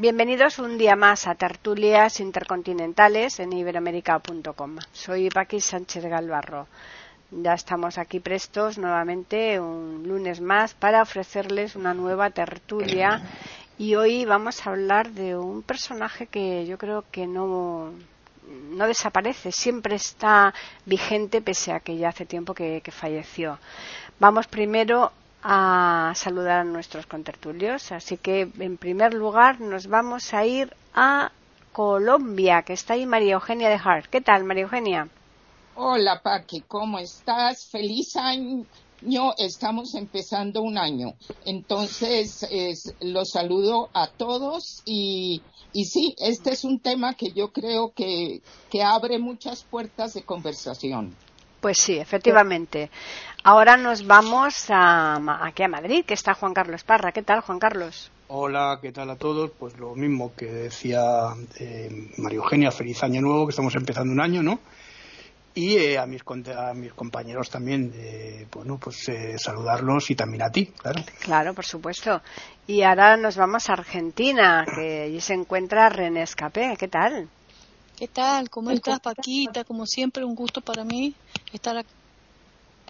Bienvenidos un día más a Tertulias Intercontinentales en iberoamérica.com. Soy Paqui Sánchez Galvarro. Ya estamos aquí prestos nuevamente un lunes más para ofrecerles una nueva tertulia y hoy vamos a hablar de un personaje que yo creo que no, no desaparece, siempre está vigente pese a que ya hace tiempo que, que falleció. Vamos primero a saludar a nuestros contertulios. Así que, en primer lugar, nos vamos a ir a Colombia, que está ahí María Eugenia de Hart. ¿Qué tal, María Eugenia? Hola, Paqui, ¿cómo estás? Feliz año. Estamos empezando un año. Entonces, los saludo a todos y, y sí, este es un tema que yo creo que, que abre muchas puertas de conversación. Pues sí, efectivamente. Ahora nos vamos a, aquí a Madrid, que está Juan Carlos Parra. ¿Qué tal, Juan Carlos? Hola, ¿qué tal a todos? Pues lo mismo que decía eh, María Eugenia, feliz año nuevo, que estamos empezando un año, ¿no? Y eh, a, mis, a mis compañeros también, eh, bueno, pues eh, saludarlos y también a ti, claro. Claro, por supuesto. Y ahora nos vamos a Argentina, que allí se encuentra René Escapé. ¿Qué tal? ¿Qué tal? ¿Cómo estás, Paquita? Como siempre, un gusto para mí estar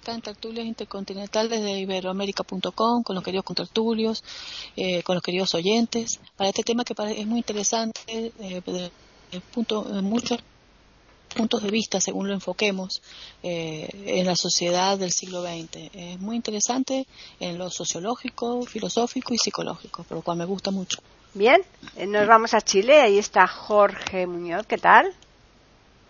en Tertulias Intercontinentales de Iberoamérica.com con los queridos contertulios, eh, con los queridos oyentes, para este tema que es muy interesante eh, desde punto, muchos puntos de vista según lo enfoquemos eh, en la sociedad del siglo XX. Es muy interesante en lo sociológico, filosófico y psicológico, por lo cual me gusta mucho. Bien, eh, nos vamos a Chile. Ahí está Jorge Muñoz. ¿Qué tal?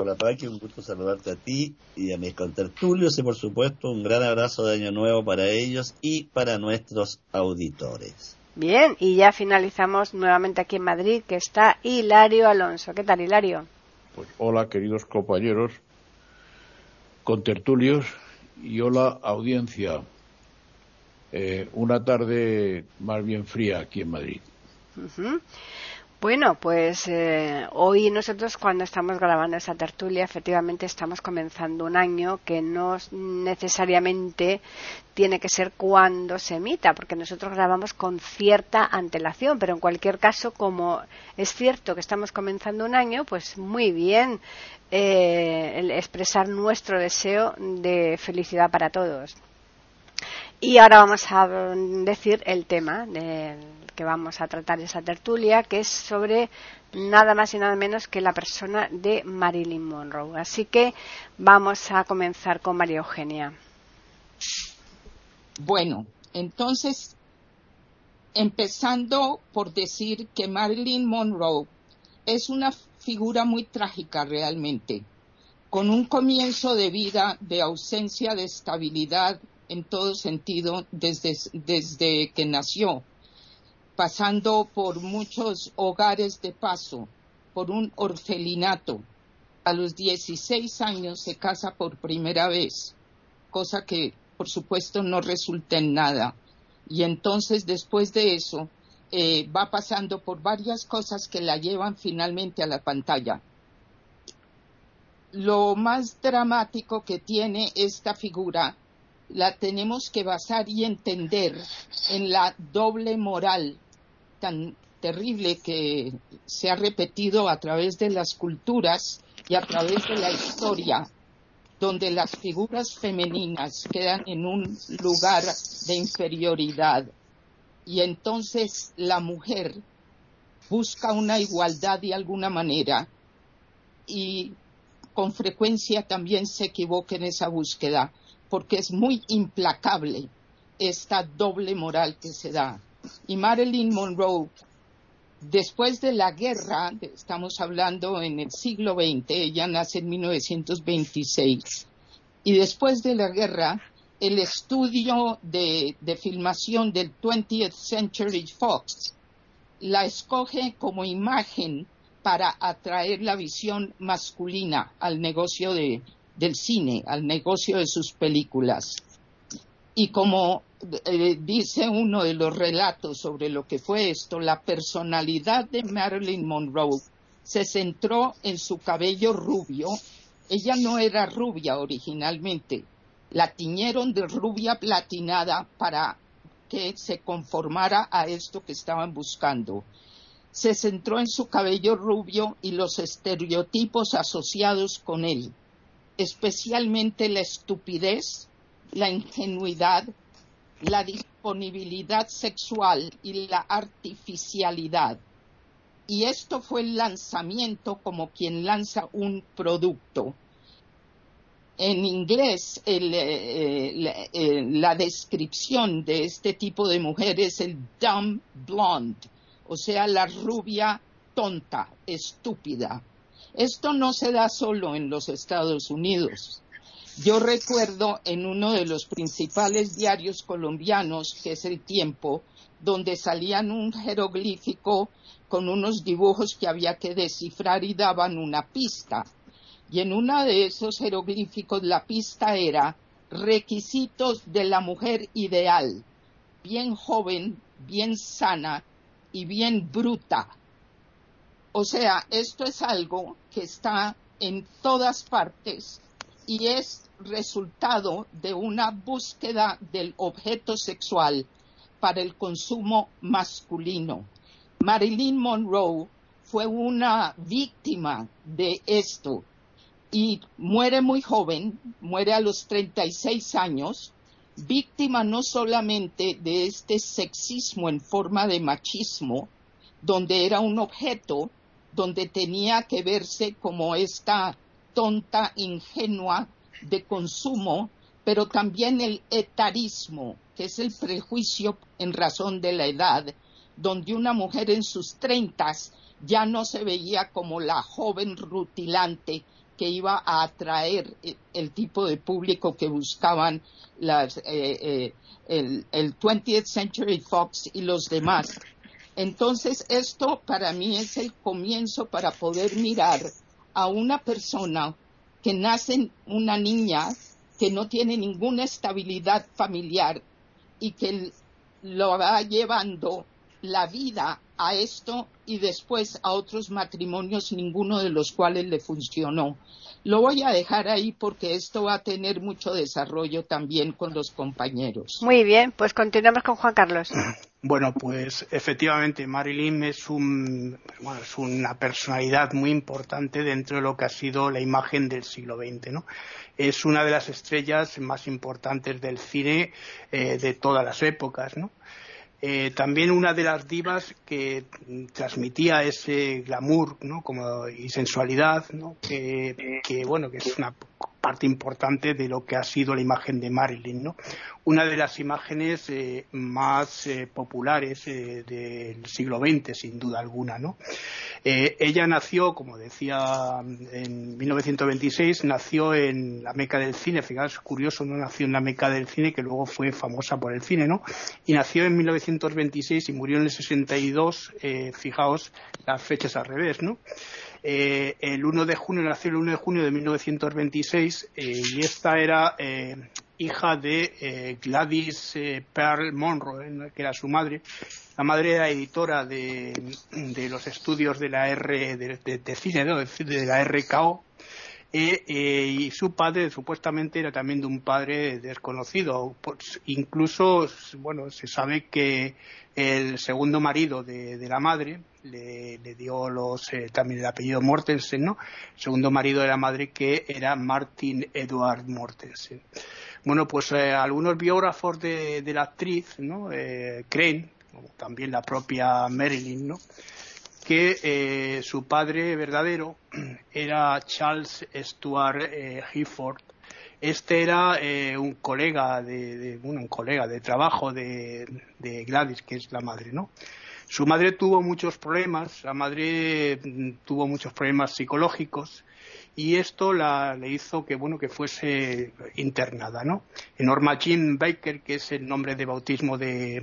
Hola Paqui, un gusto saludarte a ti y a mis contertulios y por supuesto un gran abrazo de Año Nuevo para ellos y para nuestros auditores. Bien, y ya finalizamos nuevamente aquí en Madrid, que está Hilario Alonso. ¿Qué tal, Hilario? Pues hola, queridos compañeros, contertulios y hola, audiencia. Eh, una tarde más bien fría aquí en Madrid. Bueno, pues eh, hoy nosotros cuando estamos grabando esa tertulia efectivamente estamos comenzando un año que no necesariamente tiene que ser cuando se emita, porque nosotros grabamos con cierta antelación, pero en cualquier caso, como es cierto que estamos comenzando un año, pues muy bien eh, expresar nuestro deseo de felicidad para todos. Y ahora vamos a decir el tema del que vamos a tratar esa tertulia, que es sobre nada más y nada menos que la persona de Marilyn Monroe. Así que vamos a comenzar con María Eugenia. Bueno, entonces, empezando por decir que Marilyn Monroe es una figura muy trágica realmente, con un comienzo de vida de ausencia de estabilidad en todo sentido desde, desde que nació pasando por muchos hogares de paso, por un orfelinato. A los 16 años se casa por primera vez, cosa que por supuesto no resulta en nada. Y entonces después de eso eh, va pasando por varias cosas que la llevan finalmente a la pantalla. Lo más dramático que tiene esta figura la tenemos que basar y entender en la doble moral tan terrible que se ha repetido a través de las culturas y a través de la historia, donde las figuras femeninas quedan en un lugar de inferioridad. Y entonces la mujer busca una igualdad de alguna manera y con frecuencia también se equivoca en esa búsqueda, porque es muy implacable esta doble moral que se da y Marilyn Monroe, después de la guerra, estamos hablando en el siglo XX, ella nace en 1926, y después de la guerra, el estudio de, filmación del 20th Century Fox la escoge como imagen para atraer la visión masculina al negocio de, del cine, al negocio de sus películas. Y como eh, dice uno de los relatos sobre lo que fue esto, la personalidad de Marilyn Monroe se centró en su cabello rubio. Ella no era rubia originalmente, la tiñeron de rubia platinada para que se conformara a esto que estaban buscando. Se centró en su cabello rubio y los estereotipos asociados con él, especialmente la estupidez, la ingenuidad, la disponibilidad sexual y la artificialidad. Y esto fue el lanzamiento como quien lanza un producto en inglés eh, eh, eh, la, descripción de este tipo de mujer es el dumb blonde, o sea, la rubia tonta, estúpida. Esto no se da solo en los Estados Unidos. Yo recuerdo en uno de los principales diarios colombianos, que es El Tiempo, donde salían un jeroglífico con unos dibujos que había que descifrar y daban una pista y en uno de esos jeroglíficos la pista era requisitos de la mujer ideal, bien joven, bien sana y bien bruta. O sea, esto es algo que está en todas partes y es resultado de una búsqueda del objeto sexual para el consumo masculino. Marilyn Monroe fue una víctima de esto y muere muy joven, muere a los 36 años, víctima no solamente de este sexismo en forma de machismo, donde era un objeto, donde tenía que verse como esta tonta, ingenua de consumo, pero también el etarismo, que es el prejuicio en razón de la edad, donde una mujer en sus treintas ya no se veía como la joven rutilante que iba a atraer el, tipo de público que buscaban las, eh, eh, el, el 20th Century Fox y los demás. Entonces, esto para mí es el comienzo para poder mirar a una persona que nace una niña que no tiene ninguna estabilidad familiar y que lo va llevando la vida a esto y después a otros matrimonios, ninguno de los cuales le funcionó. Lo voy a dejar ahí porque esto va a tener mucho desarrollo también con los compañeros. Muy bien, pues continuamos con Juan Carlos. Bueno, pues efectivamente Marilyn es, un, es una personalidad muy importante dentro de lo que ha sido la imagen del siglo XX. ¿no? Es una de las estrellas más importantes del cine eh, de todas las épocas. ¿no? Eh, también una de las divas que transmitía ese glamour ¿no? Como, y sensualidad ¿no? que, que, bueno que es una parte importante de lo que ha sido la imagen de Marilyn, ¿no? Una de las imágenes eh, más eh, populares eh, del siglo XX, sin duda alguna, ¿no? ella nació, como decía, en 1926, nació en la meca del cine, fijaos, curioso, no nació en la meca del cine, que luego fue famosa por el cine, ¿no? Y nació en 1926 y murió en el 62, fijaos, las fechas al revés, ¿no? Eh, el 1 de junio, nació el 1 de junio de 1926 eh, y esta era eh, hija de Gladys Pearl Monroe, que era su madre. La madre era editora de, los estudios de la R de, cine, de, la RKO, y su padre supuestamente era también de un padre desconocido. Pues, incluso, bueno, se sabe que el segundo marido de, la madre le, dio los eh, también el apellido Mortensen, ¿no? El segundo marido de la madre que era Martin Edward Mortensen. Bueno, pues eh, algunos biógrafos de, la actriz, ¿no? Eh, creen, también la propia Marilyn, ¿no? Que su padre verdadero era Charles Stuart Gifford, este era eh, un colega de, un colega de trabajo de, Gladys, que es la madre, ¿no? Su madre tuvo muchos problemas, la madre mm, tuvo muchos problemas psicológicos y esto la, le hizo que bueno que fuese internada, ¿no? Norma Jean Baker, que es el nombre de bautismo de,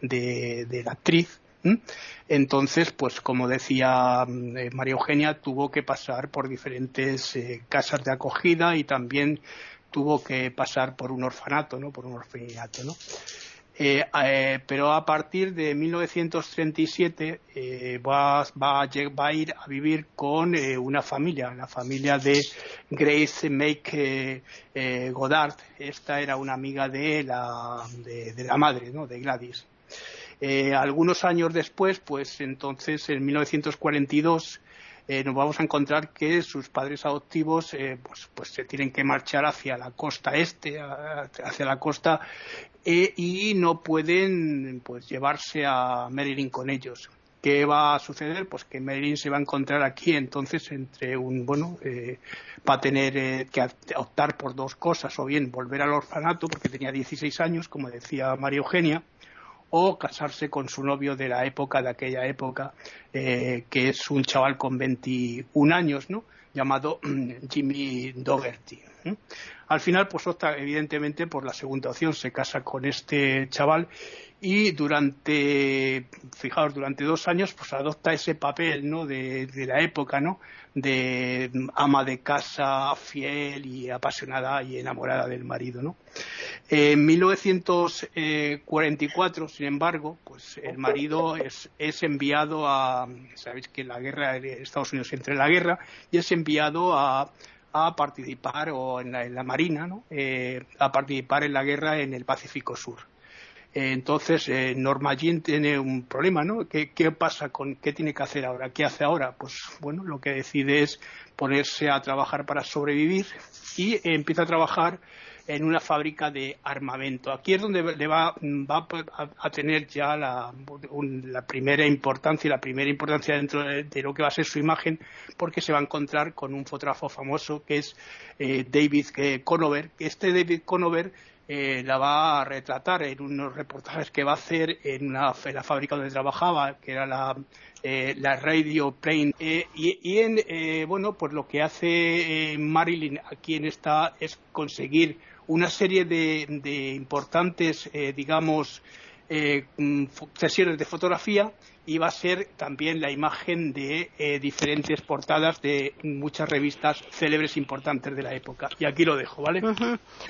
de la actriz, Entonces, pues como decía mm, María Eugenia, tuvo que pasar por diferentes casas de acogida y también tuvo que pasar por un orfanato, ¿no? Por un orfanato, ¿no? Eh, eh, pero a partir de 1937 eh, va, va, va, a ir a vivir con una familia, la familia de Grace Make Goddard. Esta era una amiga de la, de, de la madre, ¿no? de Gladys. Algunos años después, pues entonces en 1942 eh, nos vamos a encontrar que sus padres adoptivos eh, pues, pues, se tienen que marchar hacia la costa este, hacia la costa, eh, y no pueden pues llevarse a Marilyn con ellos. ¿Qué va a suceder? Pues que Marilyn se va a encontrar aquí entonces entre un, bueno, va a tener que optar por dos cosas, o bien volver al orfanato porque tenía 16 años, como decía María Eugenia, o casarse con su novio de la época, de aquella época, eh, que es un chaval con 21 años, ¿no? llamado Jimmy Dougherty. Al final, pues opta evidentemente por la segunda opción, se casa con este chaval y durante, fijaos, durante dos años, pues adopta ese papel, ¿no? De, de la época, ¿no? De ama de casa, fiel y apasionada y enamorada del marido, ¿no? En 1944, sin embargo, pues el marido es, es enviado a, sabéis que la guerra, Estados Unidos entra en la guerra, y es enviado a, a participar o en la, en la marina, ¿no? Eh, a participar en la guerra en el Pacífico Sur entonces, eh, Norma Jean tiene un problema, ¿no? ¿Qué, pasa con qué tiene que hacer ahora? ¿Qué hace ahora? Pues bueno, lo que decide es ponerse a trabajar para sobrevivir y empieza a trabajar en una fábrica de armamento. Aquí es donde le va, a, tener ya la, primera importancia, la primera importancia dentro de, lo que va a ser su imagen, porque se va a encontrar con un fotógrafo famoso que es eh, David eh, Conover. Este David Conover eh, la va a retratar en unos reportajes que va a hacer en, la fábrica donde trabajaba, que era la, eh, Radio Plane. Eh, y, en, bueno, pues lo que hace Marilyn aquí en esta es conseguir una serie de, importantes, digamos, mm, sesiones de fotografía y va a ser también la imagen de diferentes portadas de muchas revistas célebres importantes de la época. Y aquí lo dejo, ¿vale?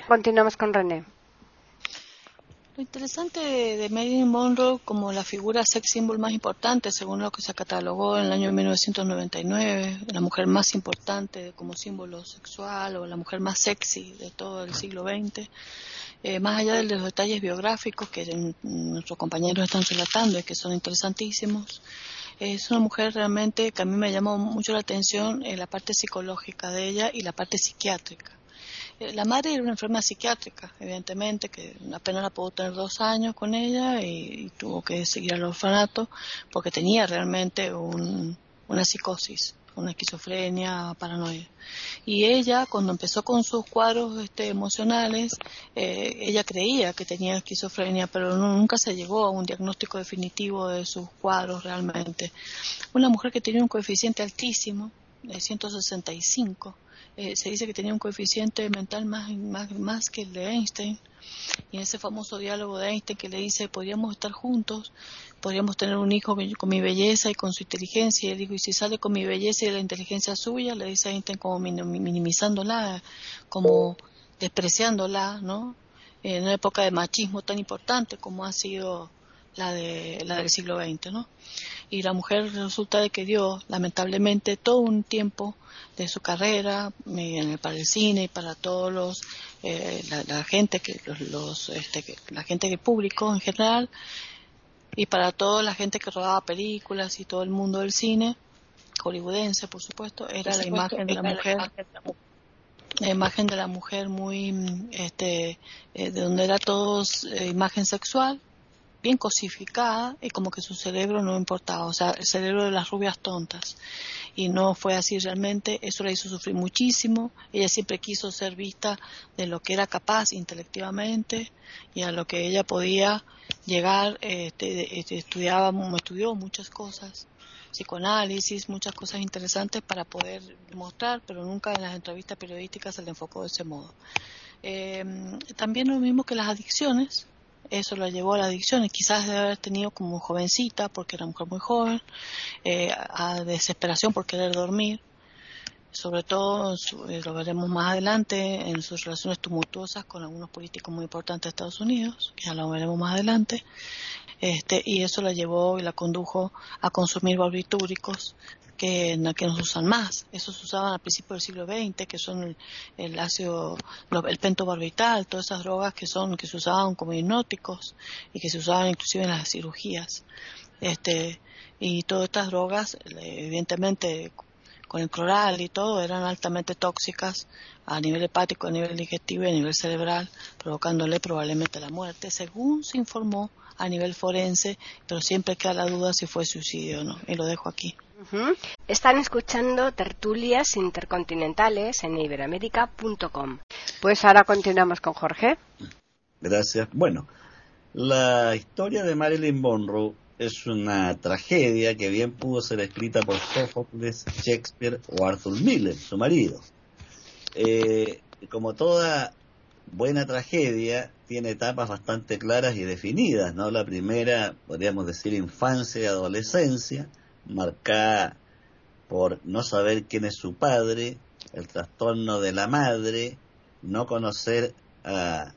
Continuamos con René. Lo interesante de Marilyn Monroe como la figura sex symbol más importante, según lo que se catalogó en el año 1999, la mujer más importante como símbolo sexual o la mujer más sexy de todo el siglo XX, eh, más allá de los detalles biográficos que nuestros compañeros están relatando y que son interesantísimos, es una mujer realmente que a mí me llamó mucho la atención en la parte psicológica de ella y la parte psiquiátrica. La madre era una enferma psiquiátrica, evidentemente, que apenas la pudo tener dos años con ella y, tuvo que seguir al orfanato porque tenía realmente una psicosis, una esquizofrenia, paranoia. Y ella, cuando empezó con sus cuadros este, emocionales, eh, ella creía que tenía esquizofrenia, pero nunca se llegó a un diagnóstico definitivo de sus cuadros realmente. Una mujer que tenía un coeficiente altísimo, de 165, eh, se dice que tenía un coeficiente mental más, más, más que el de Einstein. Y en ese famoso diálogo de Einstein que le dice, podríamos estar juntos, podríamos tener un hijo con mi belleza y con su inteligencia. Y él dijo, y si sale con mi belleza y la inteligencia suya, le dice Einstein como minimizándola, como despreciándola, ¿no? En una época de machismo tan importante como ha sido la, de, la del siglo XX, ¿no? Y la mujer resulta de que dio, lamentablemente, todo un tiempo de su carrera para el cine y para todos los eh, la, gente que los, este, la gente que público en general y para toda la gente que rodaba películas y todo el mundo del cine hollywoodense por supuesto era la imagen de la mujer la imagen de la mujer muy este eh, de donde era todo eh, imagen sexual bien cosificada y como que su cerebro no importaba, o sea, el cerebro de las rubias tontas. Y no fue así realmente, eso la hizo sufrir muchísimo, ella siempre quiso ser vista de lo que era capaz intelectivamente y a lo que ella podía llegar, este, este, estudiaba, estudió muchas cosas, psicoanálisis, muchas cosas interesantes para poder mostrar, pero nunca en las entrevistas periodísticas se le enfocó de ese modo. Eh, también lo mismo que las adicciones, eso la llevó a la adicción. Quizás de haber tenido como jovencita, porque era mujer muy joven, eh, a desesperación por querer dormir, sobre todo, eh, lo veremos más adelante, en sus relaciones tumultuosas con algunos políticos muy importantes de Estados Unidos, que ya lo veremos más adelante, este, y eso la llevó y la condujo a consumir barbitúricos que, que no se usan más. Esos usaban al principio del siglo XX, que son el, ácido, el pentobarbital, todas esas drogas que son que se usaban como hipnóticos y que se usaban inclusive en las cirugías. Este, y todas estas drogas, evidentemente, con el cloral y todo, eran altamente tóxicas a nivel hepático, a nivel digestivo y a nivel cerebral, provocándole probablemente la muerte, según se informó a nivel forense, pero siempre queda la duda si fue suicidio o no. Y lo dejo aquí. Están escuchando tertulias intercontinentales en iberamérica.com. Pues ahora continuamos con Jorge. Gracias. Bueno, la historia de Marilyn Monroe es una tragedia que bien pudo ser escrita por Sófocles, Shakespeare o Arthur Miller, su marido. Eh, como toda buena tragedia, tiene etapas bastante claras y definidas, ¿no? La primera, podríamos decir, infancia y adolescencia, marcada por no saber quién es su padre, el trastorno de la madre, no conocer a,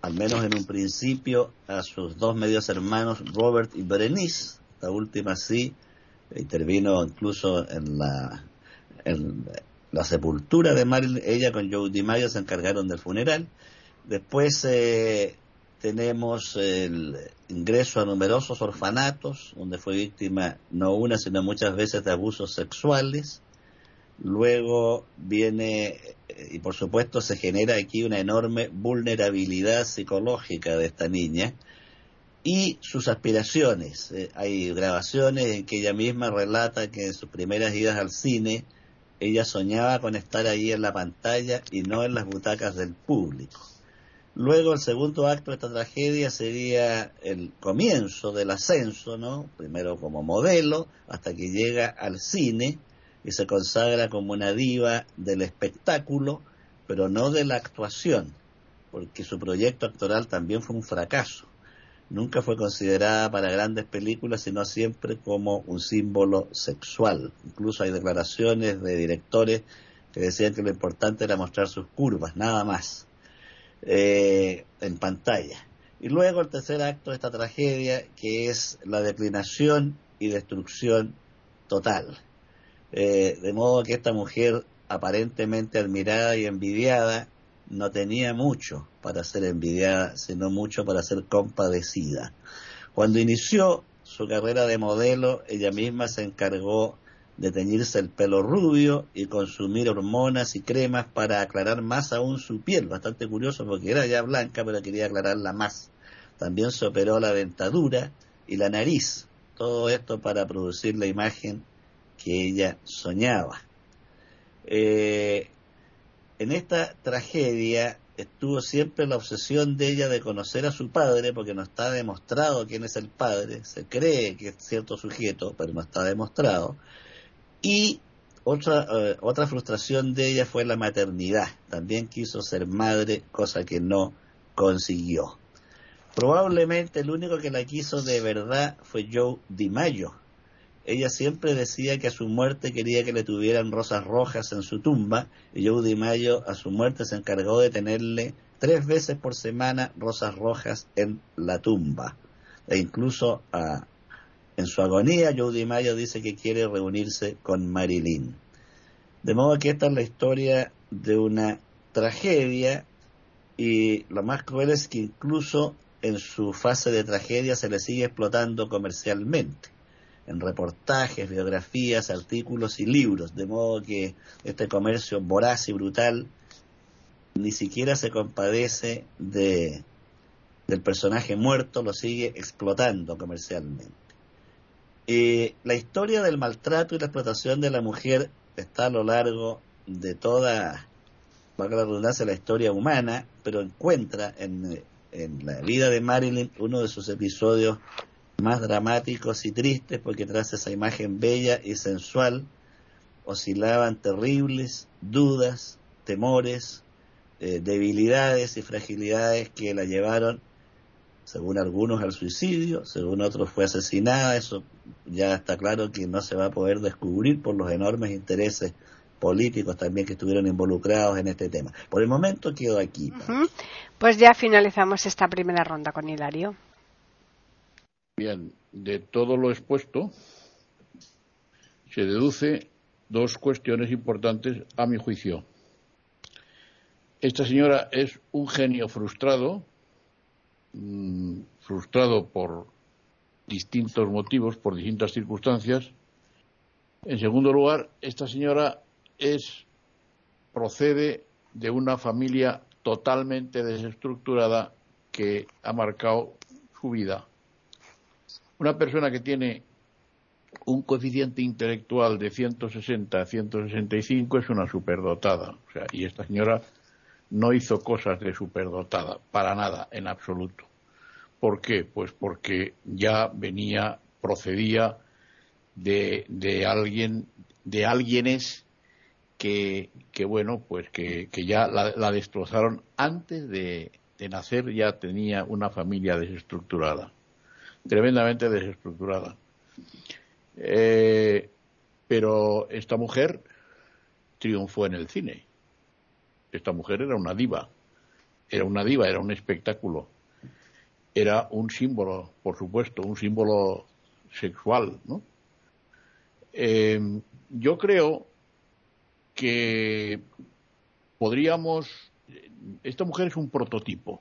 al menos en un principio, a sus dos medios hermanos, Robert y Berenice, la última sí, intervino incluso en la, la sepultura de Marilyn, ella con Joe DiMaggio se encargaron del funeral. Después eh, tenemos el ingreso a numerosos orfanatos, donde fue víctima no una, sino muchas veces de abusos sexuales. Luego viene, eh, y por supuesto se genera aquí una enorme vulnerabilidad psicológica de esta niña y sus aspiraciones. Eh, hay grabaciones en que ella misma relata que en sus primeras idas al cine ella soñaba con estar ahí en la pantalla y no en las butacas del público. Luego el segundo acto de esta tragedia sería el comienzo del ascenso, ¿no? Primero como modelo, hasta que llega al cine y se consagra como una diva del espectáculo, pero no de la actuación, porque su proyecto actoral también fue un fracaso. Nunca fue considerada para grandes películas, sino siempre como un símbolo sexual. Incluso hay declaraciones de directores que decían que lo importante era mostrar sus curvas, nada más eh, en pantalla. Y luego el tercer acto de esta tragedia, que es la declinación y destrucción total. Eh, de modo que esta mujer, aparentemente admirada y envidiada, no tenía mucho para ser envidiada, sino mucho para ser compadecida. Cuando inició su carrera de modelo, ella misma se encargó de teñirse el pelo rubio y consumir hormonas y cremas para aclarar más aún su piel. Bastante curioso porque era ya blanca, pero quería aclararla más. También se operó la dentadura y la nariz. Todo esto para producir la imagen que ella soñaba. Eh, en esta tragedia estuvo siempre la obsesión de ella de conocer a su padre, porque no está demostrado quién es el padre, se cree que es cierto sujeto, pero no está demostrado. Y otra, eh, otra frustración de ella fue la maternidad. También quiso ser madre, cosa que no consiguió. Probablemente el único que la quiso de verdad fue Joe DiMaggio. Ella siempre decía que a su muerte quería que le tuvieran rosas rojas en su tumba y Joe DiMaggio a su muerte se encargó de tenerle tres veces por semana rosas rojas en la tumba e incluso en su agonía, Joe Mayo dice que quiere reunirse con Marilyn. De modo que esta es la historia de una tragedia y lo más cruel es que incluso en su fase de tragedia se le sigue explotando comercialmente, en reportajes, biografías, artículos y libros, de modo que este comercio voraz y brutal ni siquiera se compadece de, del personaje muerto, lo sigue explotando comercialmente. Eh, la historia del maltrato y la explotación de la mujer está a lo largo de toda, valga la redundancia, la historia humana, pero encuentra en, en la vida de Marilyn uno de sus episodios más dramáticos y tristes, porque tras esa imagen bella y sensual oscilaban terribles dudas, temores, eh, debilidades y fragilidades que la llevaron Según algunos al suicidio, según otros fue asesinada. Eso ya está claro que no se va a poder descubrir por los enormes intereses políticos también que estuvieron involucrados en este tema. Por el momento quedo aquí. Pues ya finalizamos esta primera ronda con Hilario. Bien, de todo lo expuesto se deduce dos cuestiones importantes a mi juicio. Esta señora es un genio frustrado, mm, frustrado por distintos motivos, por distintas circunstancias. En segundo lugar, esta señora es procede de una familia totalmente desestructurada que ha marcado su vida. Una persona que tiene un coeficiente intelectual de 160 a 165 es una superdotada. O sea, y esta señora no hizo cosas de superdotada, para nada, en absoluto. ¿Por qué? Pues porque ya venía, procedía de, de alguien, de alguienes que, que bueno, pues que, que ya la, destrozaron antes de nacer, ya tenía una familia desestructurada, tremendamente desestructurada. Eh, pero esta mujer triunfó en el cine. Esta mujer era una diva. Era una diva, era un espectáculo. Era un símbolo, por supuesto, un símbolo sexual, ¿no? Eh, yo creo que podríamos. Esta mujer es un prototipo.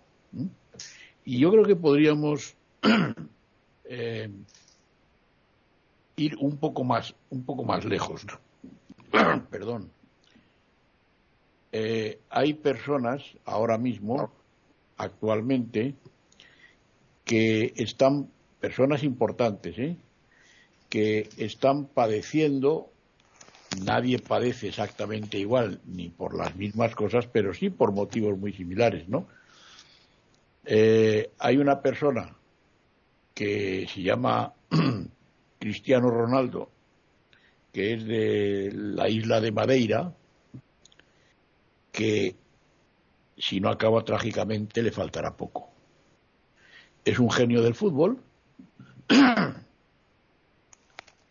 Y yo creo que podríamos eh, ir un poco más, un poco más lejos. Perdón. Eh, hay personas ahora mismo, actualmente, que están, personas importantes, ¿eh? que están padeciendo, nadie padece exactamente igual, ni por las mismas cosas, pero sí por motivos muy similares, ¿no? Hay una persona que se llama Cristiano Ronaldo, que es de la isla de Madeira, que si no acaba trágicamente le faltará poco. Es un genio del fútbol,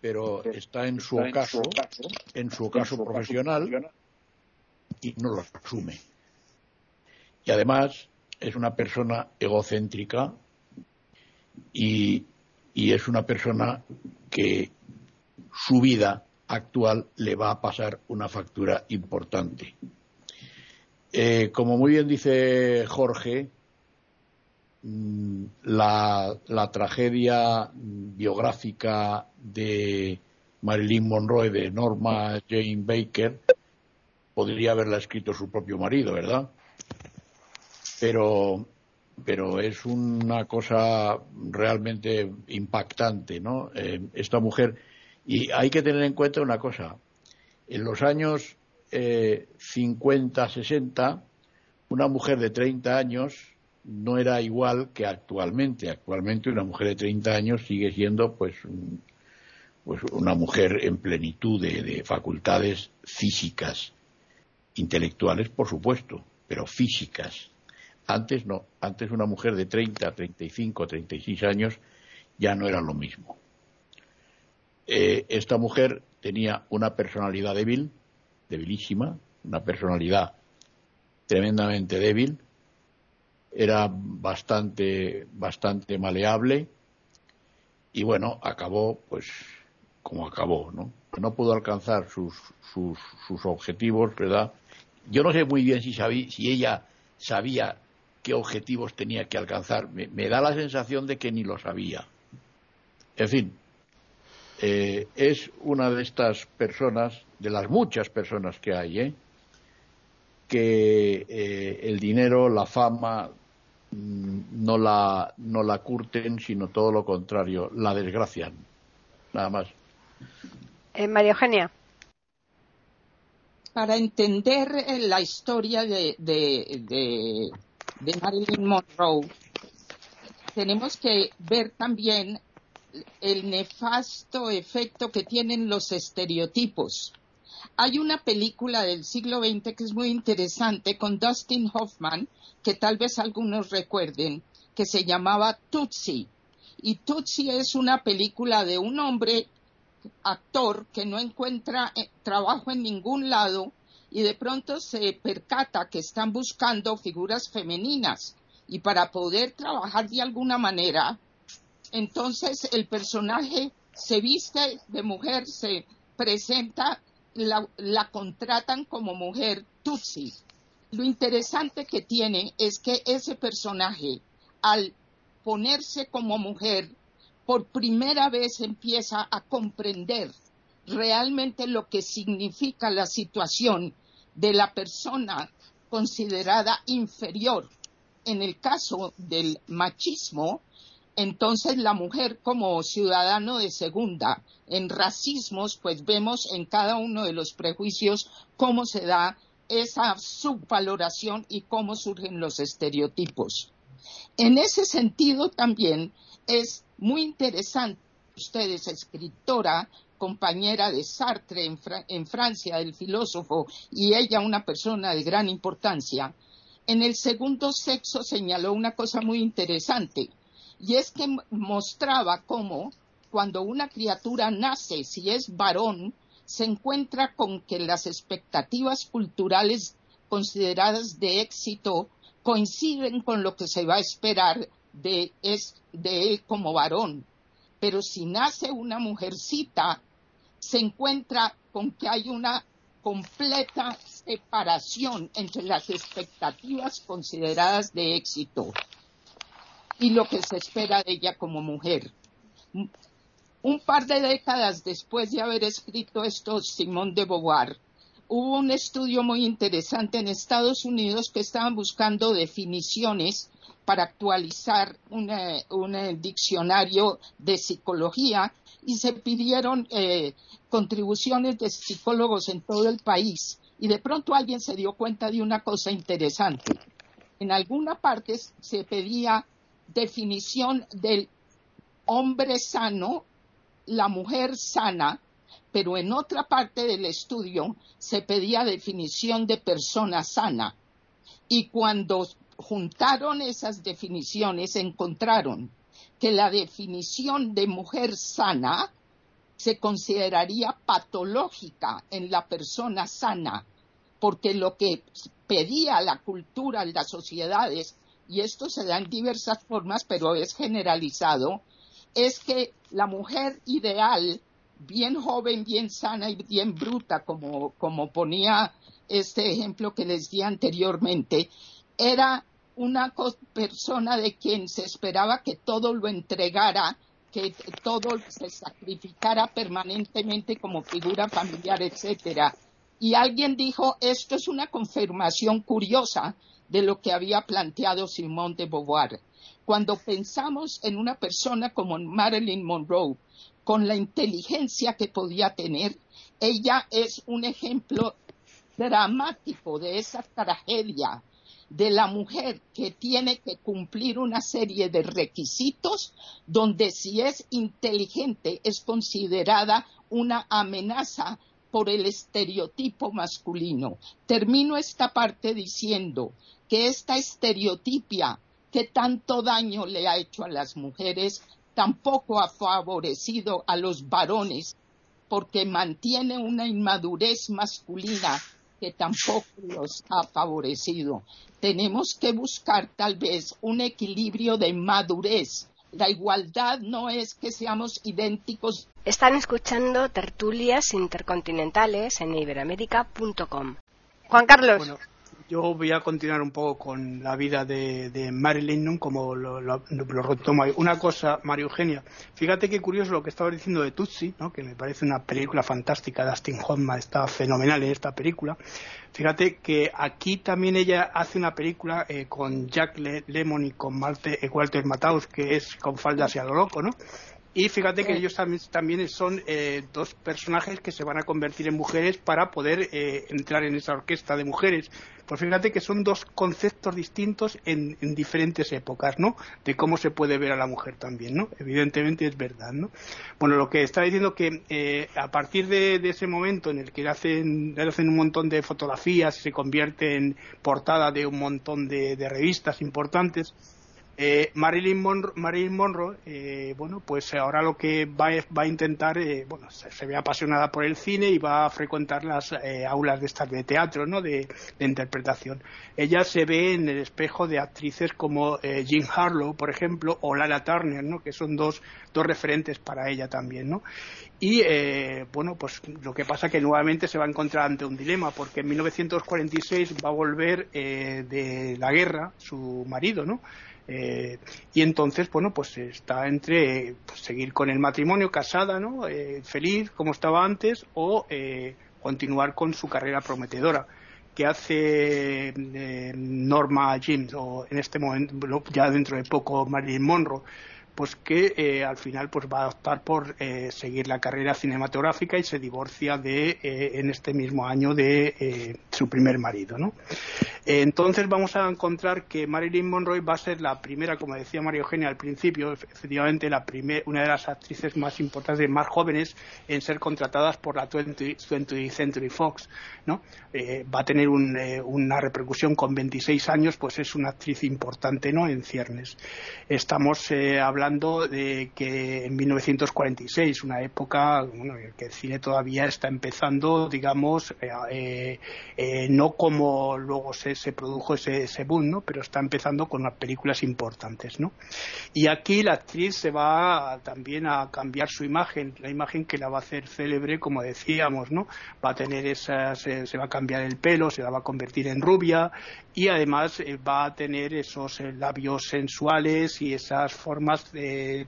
pero está en su ocaso, en su ocaso profesional y no lo asume. Y además es una persona egocéntrica y, es una persona que su vida actual le va a pasar una factura importante. Eh, como muy bien dice Jorge, mm, la, tragedia biográfica de Marilyn Monroe de Norma Jane Baker podría haberla escrito su propio marido, ¿verdad? Pero pero es una cosa realmente impactante, ¿no? Eh, esta mujer. Y hay que tener en cuenta una cosa. En los años eh, 50, 60, una mujer de 30 años no era igual que actualmente. Actualmente una mujer de 30 años sigue siendo pues, pues una mujer en plenitud de facultades físicas, intelectuales por supuesto, pero físicas antes no, antes una mujer de 30, 35, 36 años ya no era lo mismo. Eh, esta mujer tenía una personalidad débil, debilísima, una personalidad tremendamente débil, era bastante, bastante maleable y bueno, acabó pues como acabó, ¿no? No pudo alcanzar sus, sus, sus objetivos, ¿verdad? Yo no sé muy bien si, sabía, si ella sabía qué objetivos tenía que alcanzar. Me, da la sensación de que ni lo sabía. En fin, eh, es una de estas personas, de las muchas personas que hay, ¿eh? que eh, el dinero, la fama, mm, no la, no la curten, sino todo lo contrario, la desgracian. Nada más. María Eugenia para entender la historia de, de Marilyn Monroe, tenemos que ver también el nefasto efecto que tienen los estereotipos. Hay una película del siglo XX que es muy interesante con Dustin Hoffman, que tal vez algunos recuerden, que se llamaba Tutsi. Y Tutsi es una película de un hombre actor que no encuentra eh, trabajo en ningún lado y de pronto se percata que están buscando figuras femeninas y para poder trabajar de alguna manera, entonces el personaje se viste de mujer, se presenta, la, la contratan como mujer Tutsi. Lo interesante que tiene es que ese personaje, al ponerse como mujer, por primera vez empieza a comprender realmente lo que significa la situación de la persona considerada inferior. En el caso del machismo, entonces la mujer como ciudadano de segunda, en racismos, pues vemos en cada uno de los prejuicios cómo se da esa subvaloración y cómo surgen los estereotipos. En ese sentido también es muy interesante. Usted es escritora, compañera de Sartre en, Francia, el filósofo, y ella una persona de gran importancia. En el segundo sexo señaló una cosa muy interesante, y es que mostraba cómo cuando una criatura nace, si es varón, se encuentra con que las expectativas culturales consideradas de éxito coinciden con lo que se va a esperar de, él como varón. Pero si nace una mujercita, se encuentra con que hay una completa separación entre las expectativas consideradas de éxito y lo que se espera de ella como mujer. Un par de décadas después de haber escrito esto, Simón de Beauvoir hubo un estudio muy interesante en Estados Unidos que estaban buscando definiciones para actualizar un diccionario de psicología y se pidieron eh, contribuciones de psicólogos en todo el país. Y de pronto alguien se dio cuenta de una cosa interesante. En alguna parte se pedía definición del hombre sano, la mujer sana, pero en otra parte del estudio se pedía definición de persona sana. Y cuando juntaron esas definiciones, encontraron que la definición de mujer sana se consideraría patológica en la persona sana, porque lo que pedía la cultura las sociedades, y esto se da en diversas formas, pero es generalizado, es que la mujer ideal bien joven, bien sana y bien bruta, como, como ponía este ejemplo que les di anteriormente, era una persona de quien se esperaba que todo lo entregara, que todo se sacrificara permanentemente como figura familiar, etcétera. Y alguien dijo, esto es una confirmación curiosa de lo que había planteado Simone de Beauvoir. Cuando pensamos en una persona como Marilyn Monroe, con la inteligencia que podía tener, ella es un ejemplo dramático de esa tragedia de la mujer que tiene que cumplir una serie de requisitos donde si es inteligente es considerada una amenaza por el estereotipo masculino. Termino esta parte diciendo que esta estereotipia que tanto daño le ha hecho a las mujeres tampoco ha favorecido a los varones porque mantiene una inmadurez masculina que tampoco los ha favorecido. Tenemos que buscar tal vez un equilibrio de madurez. La igualdad no es que seamos idénticos. Están escuchando tertulias intercontinentales en iberamérica.com. Juan Carlos yo voy a continuar un poco con la vida de, Marilyn, como lo, lo, retomo Una cosa, María Eugenia, fíjate qué curioso lo que estaba diciendo de Tutsi, ¿no? que me parece una película fantástica, Dustin Hoffman está fenomenal en esta película. Fíjate que aquí también ella hace una película eh, con Jack Lemon y con Malte, eh, Walter Mataus, que es con faldas y a lo loco, ¿no? Y fíjate que ellos también, son eh, dos personajes que se van a convertir en mujeres para poder eh, entrar en esa orquesta de mujeres. Pues fíjate que son dos conceptos distintos en, diferentes épocas, ¿no? De cómo se puede ver a la mujer también, ¿no? Evidentemente es verdad, ¿no? Bueno, lo que está diciendo que eh, a partir de, ese momento en el que le hacen, le hacen un montón de fotografías y se convierte en portada de un montón de revistas importantes, Eh, Marilyn Monroe, Marilyn Monroe eh, bueno, pues ahora lo que va, va a intentar, eh, bueno, se, ve apasionada por el cine y va a frecuentar las aulas de estas de teatro, ¿no? De, interpretación. Ella se ve en el espejo de actrices como Jean Harlow, por ejemplo, o Lala Turner, ¿no? Que son dos, dos referentes para ella también, ¿no? Y bueno, pues lo que pasa que nuevamente se va a encontrar ante un dilema, porque en 1946 va a volver de la guerra su marido, ¿no? Eh, y entonces, bueno, pues está entre pues, seguir con el matrimonio, casada, ¿no? Eh, feliz como estaba antes, o eh, continuar con su carrera prometedora que hace Norma Jean o en este momento, ya dentro de poco Marilyn Monroe pues que eh, al final pues va a optar por eh, seguir la carrera cinematográfica y se divorcia de eh, en este mismo año de su primer marido ¿no? entonces vamos a encontrar que Marilyn Monroe va a ser la primera como decía María Eugenia al principio efectivamente la primer, una de las actrices más importantes más jóvenes en ser contratadas por la 20th Century Fox ¿no? va a tener una repercusión con 26 años pues es una actriz importante ¿no? en ciernes estamos hablando de que en 1946, una época en que el cine todavía está empezando, digamos, eh, eh, eh, no como luego se, produjo ese, boom, ¿no? pero está empezando con unas películas importantes. ¿no? Y aquí la actriz se va también a cambiar su imagen, la imagen que la va a hacer célebre, como decíamos, ¿no? va a tener esas, se va a cambiar el pelo, se la va a convertir en rubia y además va a tener esos labios sensuales y esas formas eh,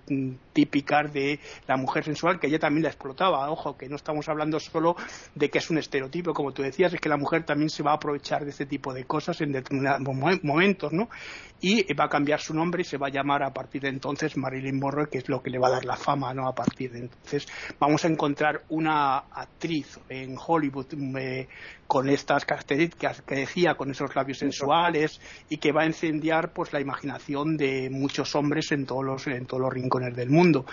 típicas de la mujer sensual, que ella también la explotaba. Ojo, que no estamos hablando solo de que es un estereotipo, como tú decías, es que la mujer también se va a aprovechar de este tipo de cosas en determinados momentos, ¿no? Y va a cambiar su nombre y se va a llamar a partir de entonces Marilyn Monroe, que es lo que le va a dar la fama, ¿no? A partir de entonces vamos a encontrar una actriz en Hollywood eh, con estas características que decía, con esos labios sensuales y que va a incendiar pues la imaginación de muchos hombres en todos los, en todos los rincones del mundo.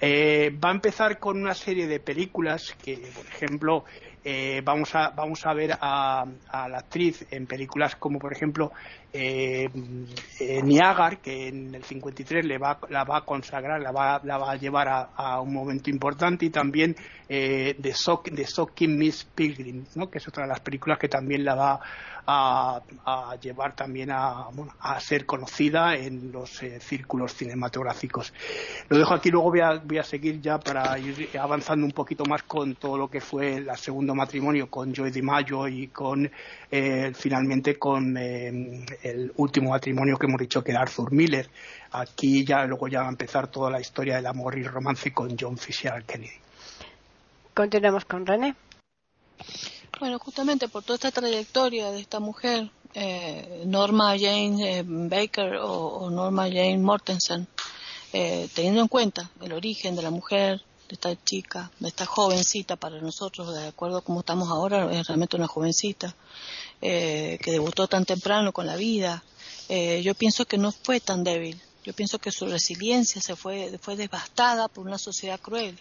Eh, va a empezar con una serie de películas que, por ejemplo, eh, vamos, a, vamos a ver a, la actriz en películas como, por ejemplo, eh, eh que en el 53 le va, la va a consagrar, la va, la va a llevar a, un momento importante, y también eh, de, de Miss Pilgrim, ¿no? que es otra de las películas que también la va a, llevar también a, a, ser conocida en los eh, círculos cinematográficos. Lo dejo aquí, luego voy a, voy a seguir ya para ir avanzando un poquito más con todo lo que fue el matrimonio con Joy DiMaggio y con eh, finalmente con eh, el último matrimonio que hemos dicho que era Arthur Miller. Aquí ya luego ya va a empezar toda la historia del amor y romance con John Fisher Kennedy. Continuamos con René. Bueno, justamente por toda esta trayectoria de esta mujer, eh, Norma Jane eh, Baker o, Norma Jane Mortensen, eh, teniendo en cuenta el origen de la mujer, esta chica, esta jovencita para nosotros, de acuerdo a cómo estamos ahora, es realmente una jovencita, que debutó tan temprano con la vida, yo pienso que no fue tan débil, yo pienso que su resiliencia se fue, fue devastada por una sociedad cruel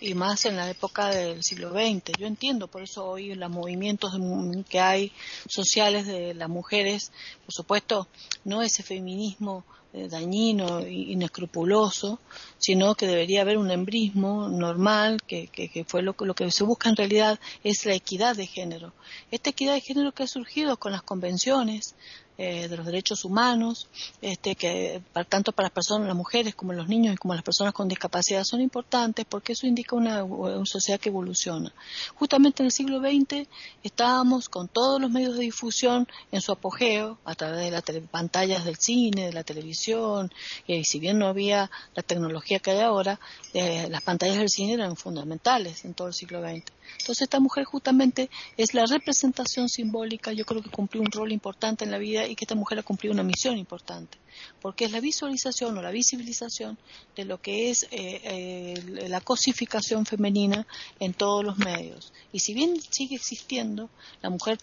y más en la época del siglo XX. Yo entiendo, por eso hoy los movimientos que hay sociales de las mujeres, por supuesto, no ese feminismo eh, dañino e inescrupuloso, sino que debería haber un embrismo normal, que, que, fue lo, lo, que se busca en realidad es la equidad de género. Esta equidad de género que ha surgido con las convenciones eh, de los derechos humanos, este, que tanto para las personas, las mujeres, como los niños y como las personas con discapacidad son importantes porque eso indica una, sociedad que evoluciona. Justamente en el siglo XX estábamos con todos los medios de difusión en su apogeo, a través de las pantallas del cine, de la televisión, y si bien no había la tecnología que hay ahora, eh, las pantallas del cine eran fundamentales en todo el siglo XX. Entonces esta mujer justamente es la representación simbólica, yo creo que cumplió un rol importante en la vida y que esta mujer ha cumplido una misión importante, porque es la visualización o la visibilización de lo que es eh, eh, la cosificación femenina en todos los medios. Y si bien sigue existiendo, la mujer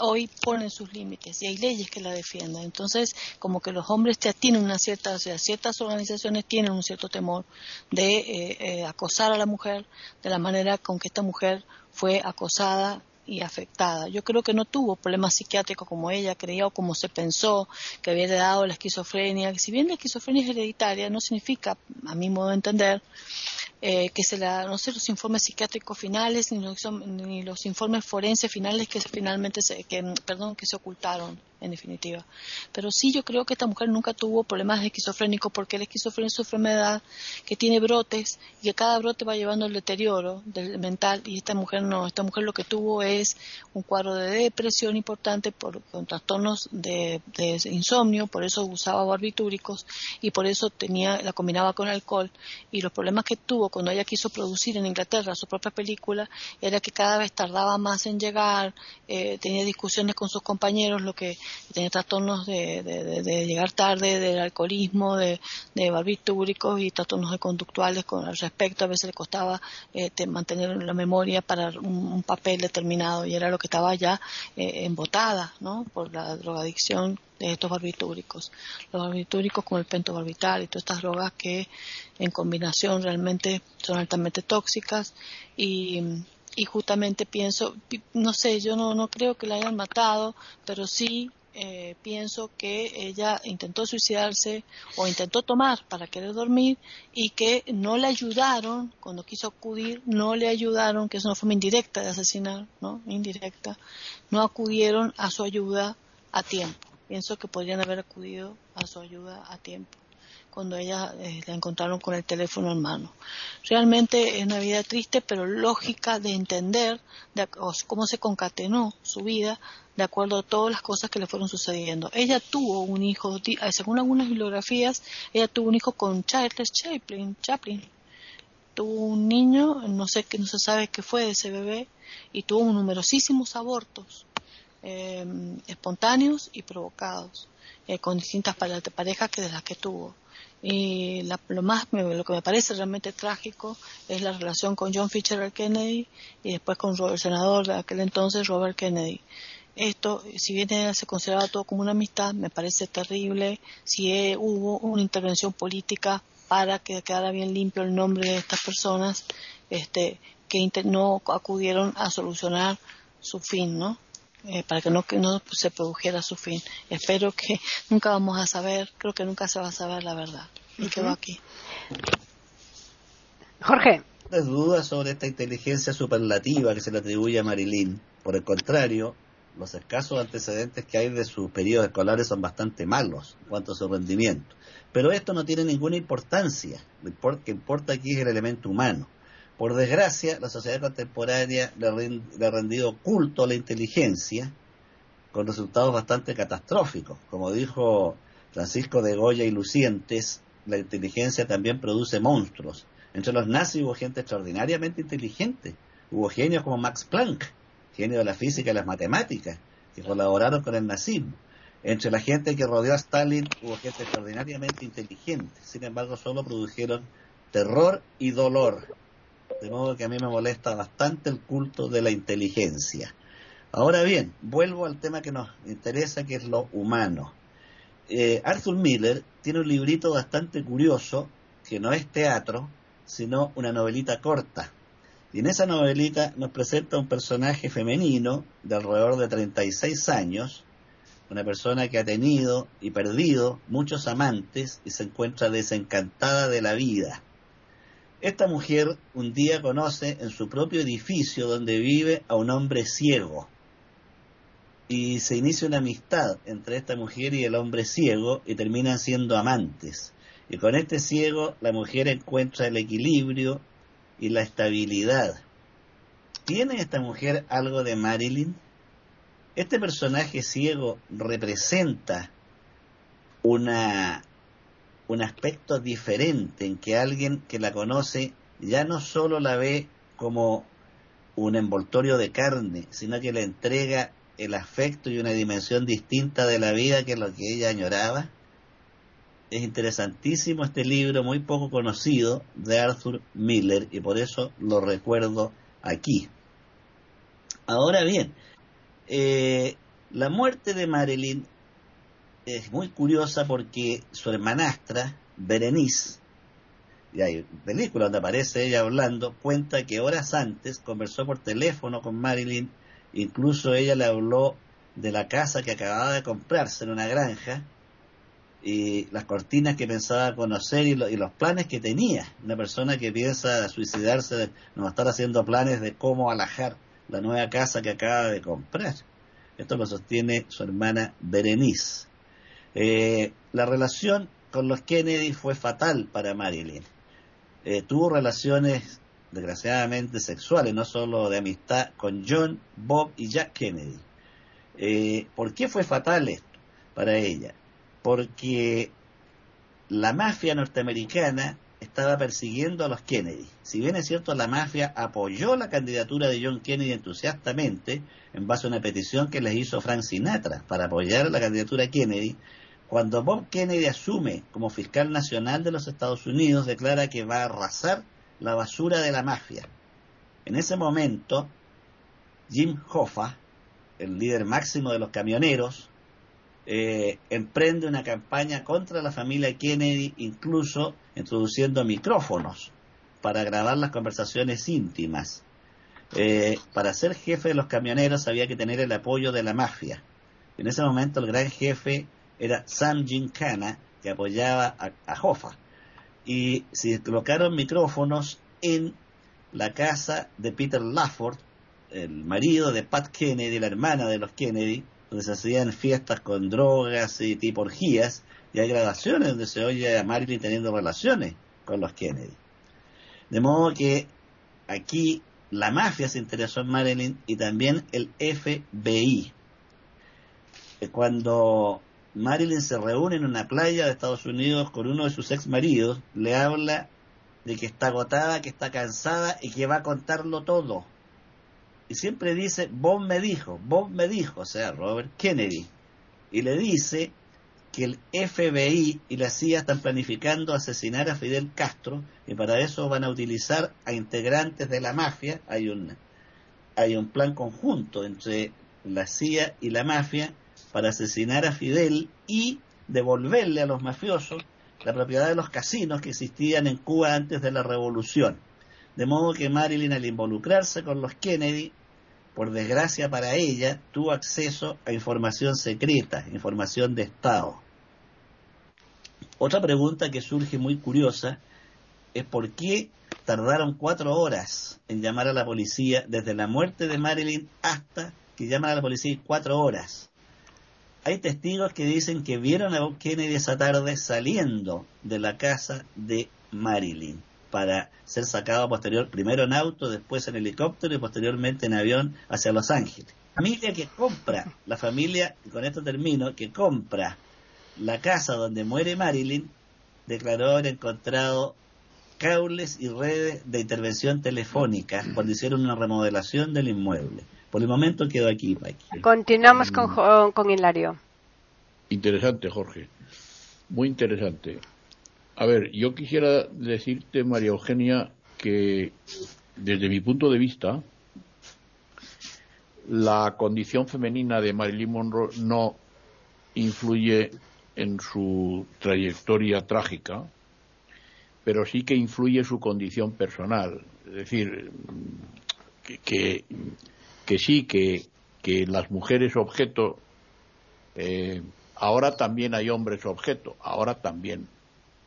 hoy pone sus límites y hay leyes que la defiendan. Entonces, como que los hombres ya tienen una cierta, o sea, ciertas organizaciones tienen un cierto temor de eh, acosar a la mujer de la manera con que esta mujer fue acosada y afectada. Yo creo que no tuvo problemas psiquiátricos como ella creía o como se pensó que había dado la esquizofrenia. Si bien la esquizofrenia es hereditaria, no significa, a mi modo de entender, eh, que se la, no sé, los informes psiquiátricos finales ni los, ni los informes forenses finales que finalmente se, perdón, que se ocultaron en definitiva. Pero sí yo creo que esta mujer nunca tuvo problemas de esquizofrénico porque la esquizofrenia es una enfermedad que tiene brotes y que cada brote va llevando el deterioro del mental y esta mujer no, esta mujer lo que tuvo es un cuadro de depresión importante por con trastornos de, insomnio, por eso usaba barbitúricos y por eso tenía la combinaba con alcohol y los problemas que tuvo cuando ella quiso producir en Inglaterra su propia película era que cada vez tardaba más en llegar, eh, tenía discusiones con sus compañeros, lo que tenía trastornos de, de, llegar tarde, del alcoholismo, de, barbitúricos y trastornos de conductuales con al respecto. A veces le costaba eh, mantener la memoria para un, papel determinado y era lo que estaba ya eh, embotada ¿no? por la drogadicción de estos barbitúricos. Los barbitúricos como el pentobarbital y todas estas drogas que en combinación realmente son altamente tóxicas y y justamente pienso, no sé, yo no, no creo que la hayan matado, pero sí eh, pienso que ella intentó suicidarse o intentó tomar para querer dormir y que no le ayudaron cuando quiso acudir, no le ayudaron, que es una forma indirecta de asesinar, ¿no? Indirecta, no acudieron a su ayuda a tiempo. Pienso que podrían haber acudido a su ayuda a tiempo cuando ella eh, la encontraron con el teléfono en mano. Realmente es una vida triste, pero lógica de entender de, cómo se concatenó su vida de acuerdo a todas las cosas que le fueron sucediendo. Ella tuvo un hijo, eh, según algunas bibliografías, ella tuvo un hijo con Charles Chaplin, Chaplin. Tuvo un niño, no sé no se sabe qué fue de ese bebé, y tuvo numerosísimos abortos eh, espontáneos y provocados, con distintas parejas que de las que tuvo. Y lo más, lo que me parece realmente trágico es la relación con John Fitzgerald Kennedy y después con el senador de aquel entonces, Robert Kennedy. Esto, si bien se consideraba todo como una amistad, me parece terrible. Si hubo una intervención política para que quedara bien limpio el nombre de estas personas, este, que no acudieron a solucionar su fin, ¿no? Eh, para que no, que no se produjera su fin. Espero que nunca vamos a saber, creo que nunca se va a saber la verdad. Y quedo aquí. Jorge. No dudas sobre esta inteligencia superlativa que se le atribuye a Marilyn. Por el contrario, los escasos antecedentes que hay de sus periodos escolares son bastante malos en cuanto a su rendimiento. Pero esto no tiene ninguna importancia. Lo que importa aquí es el elemento humano. Por desgracia, la sociedad contemporánea le ha rendido culto a la inteligencia con resultados bastante catastróficos. Como dijo Francisco de Goya y Lucientes, la inteligencia también produce monstruos. Entre los nazis hubo gente extraordinariamente inteligente. Hubo genios como Max Planck, genio de la física y las matemáticas, que colaboraron con el nazismo. Entre la gente que rodeó a Stalin hubo gente extraordinariamente inteligente. Sin embargo, solo produjeron terror y dolor. De modo que a mí me molesta bastante el culto de la inteligencia. Ahora bien, vuelvo al tema que nos interesa, que es lo humano. Eh, Arthur Miller tiene un librito bastante curioso, que no es teatro, sino una novelita corta. Y en esa novelita nos presenta un personaje femenino de alrededor de 36 años, una persona que ha tenido y perdido muchos amantes y se encuentra desencantada de la vida. Esta mujer un día conoce en su propio edificio donde vive a un hombre ciego y se inicia una amistad entre esta mujer y el hombre ciego y terminan siendo amantes. Y con este ciego la mujer encuentra el equilibrio y la estabilidad. ¿Tiene esta mujer algo de Marilyn? Este personaje ciego representa una un aspecto diferente en que alguien que la conoce ya no solo la ve como un envoltorio de carne, sino que le entrega el afecto y una dimensión distinta de la vida que lo que ella añoraba. Es interesantísimo este libro, muy poco conocido, de Arthur Miller, y por eso lo recuerdo aquí. Ahora bien, eh, la muerte de Marilyn es muy curiosa porque su hermanastra, Berenice, y hay película donde aparece ella hablando, cuenta que horas antes conversó por teléfono con Marilyn Incluso ella le habló de la casa que acababa de comprarse en una granja y las cortinas que pensaba conocer y, los planes que tenía. Una persona que piensa suicidarse no estar haciendo planes de cómo alajar la nueva casa que acaba de comprar. Esto lo sostiene su hermana Berenice. Eh, la relación con los Kennedy fue fatal para Marilyn. Eh, tuvo relaciones desgraciadamente sexuales, no solo de amistad, con John, Bob y Jack Kennedy. Eh, ¿Por qué fue fatal esto para ella? Porque la mafia norteamericana estaba persiguiendo a los Kennedy. Si bien es cierto, la mafia apoyó la candidatura de John Kennedy entusiastamente en base a una petición que les hizo Frank Sinatra para apoyar la candidatura Kennedy, cuando Bob Kennedy asume como fiscal nacional de los Estados Unidos, declara que va a arrasar la basura de la mafia. En ese momento, Jim Hoffa, el líder máximo de los camioneros, eh, emprende una campaña contra la familia Kennedy, incluso introduciendo micrófonos para grabar las conversaciones íntimas. Eh, para ser jefe de los camioneros había que tener el apoyo de la mafia. En ese momento el gran jefe era Sam Gincana, que apoyaba a, a Hoffa. Y se colocaron micrófonos en la casa de Peter Lafford, el marido de Pat Kennedy, la hermana de los Kennedy, donde se hacían fiestas con drogas y tipo orgías, y hay grabaciones donde se oye a Marilyn teniendo relaciones con los Kennedy. De modo que aquí la mafia se interesó en Marilyn y también el FBI. Cuando Marilyn se reúne en una playa de Estados Unidos con uno de sus ex maridos, le habla de que está agotada, que está cansada y que va a contarlo todo. Y siempre dice, Bob me dijo, Bob me dijo, o sea, Robert Kennedy. Y le dice que el FBI y la CIA están planificando asesinar a Fidel Castro y para eso van a utilizar a integrantes de la mafia. Hay un, hay un plan conjunto entre la CIA y la mafia para asesinar a Fidel y devolverle a los mafiosos la propiedad de los casinos que existían en Cuba antes de la revolución. De modo que Marilyn al involucrarse con los Kennedy, por desgracia para ella, tuvo acceso a información secreta, información de Estado. Otra pregunta que surge muy curiosa es por qué tardaron cuatro horas en llamar a la policía desde la muerte de Marilyn hasta que llaman a la policía cuatro horas. Hay testigos que dicen que vieron a Bob Kennedy esa tarde saliendo de la casa de Marilyn para ser sacado posterior, primero en auto, después en helicóptero y posteriormente en avión hacia Los Ángeles. La familia que compra, la familia, con esto termino, que compra la casa donde muere Marilyn, declaró haber encontrado cables y redes de intervención telefónica cuando hicieron una remodelación del inmueble. Por el momento quedo aquí, Continuamos con, mm. con Hilario. Interesante, Jorge. Muy interesante. A ver, yo quisiera decirte, María Eugenia, que desde mi punto de vista, la condición femenina de Marilyn Monroe no influye en su trayectoria trágica, pero sí que influye su condición personal. Es decir, que, que sí, que, que las mujeres objeto, eh, ahora también hay hombres objeto, ahora también.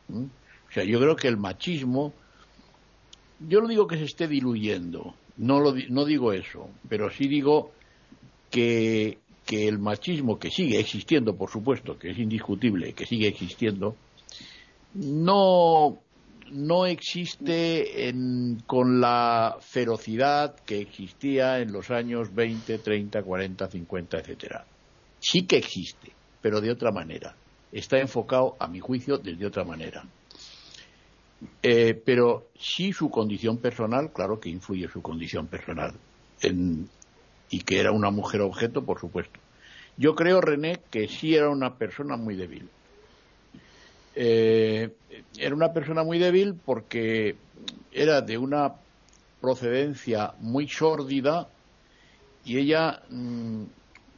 O sea, yo creo que el machismo, yo no digo que se esté diluyendo, no, lo, no digo eso, pero sí digo que, que el machismo, que sigue existiendo, por supuesto, que es indiscutible, que sigue existiendo, no no existe con la ferocidad que existía en los años 20, 30, 40, 50, etcétera. Sí que existe, pero de otra manera. Está enfocado, a mi juicio, desde otra manera. Eh, pero sí su condición personal, claro que influye su condición personal. y que era una mujer objeto, por supuesto. Yo creo, René, que sí era una persona muy débil eh, era una persona muy débil porque era de una procedencia muy sórdida y ella mm,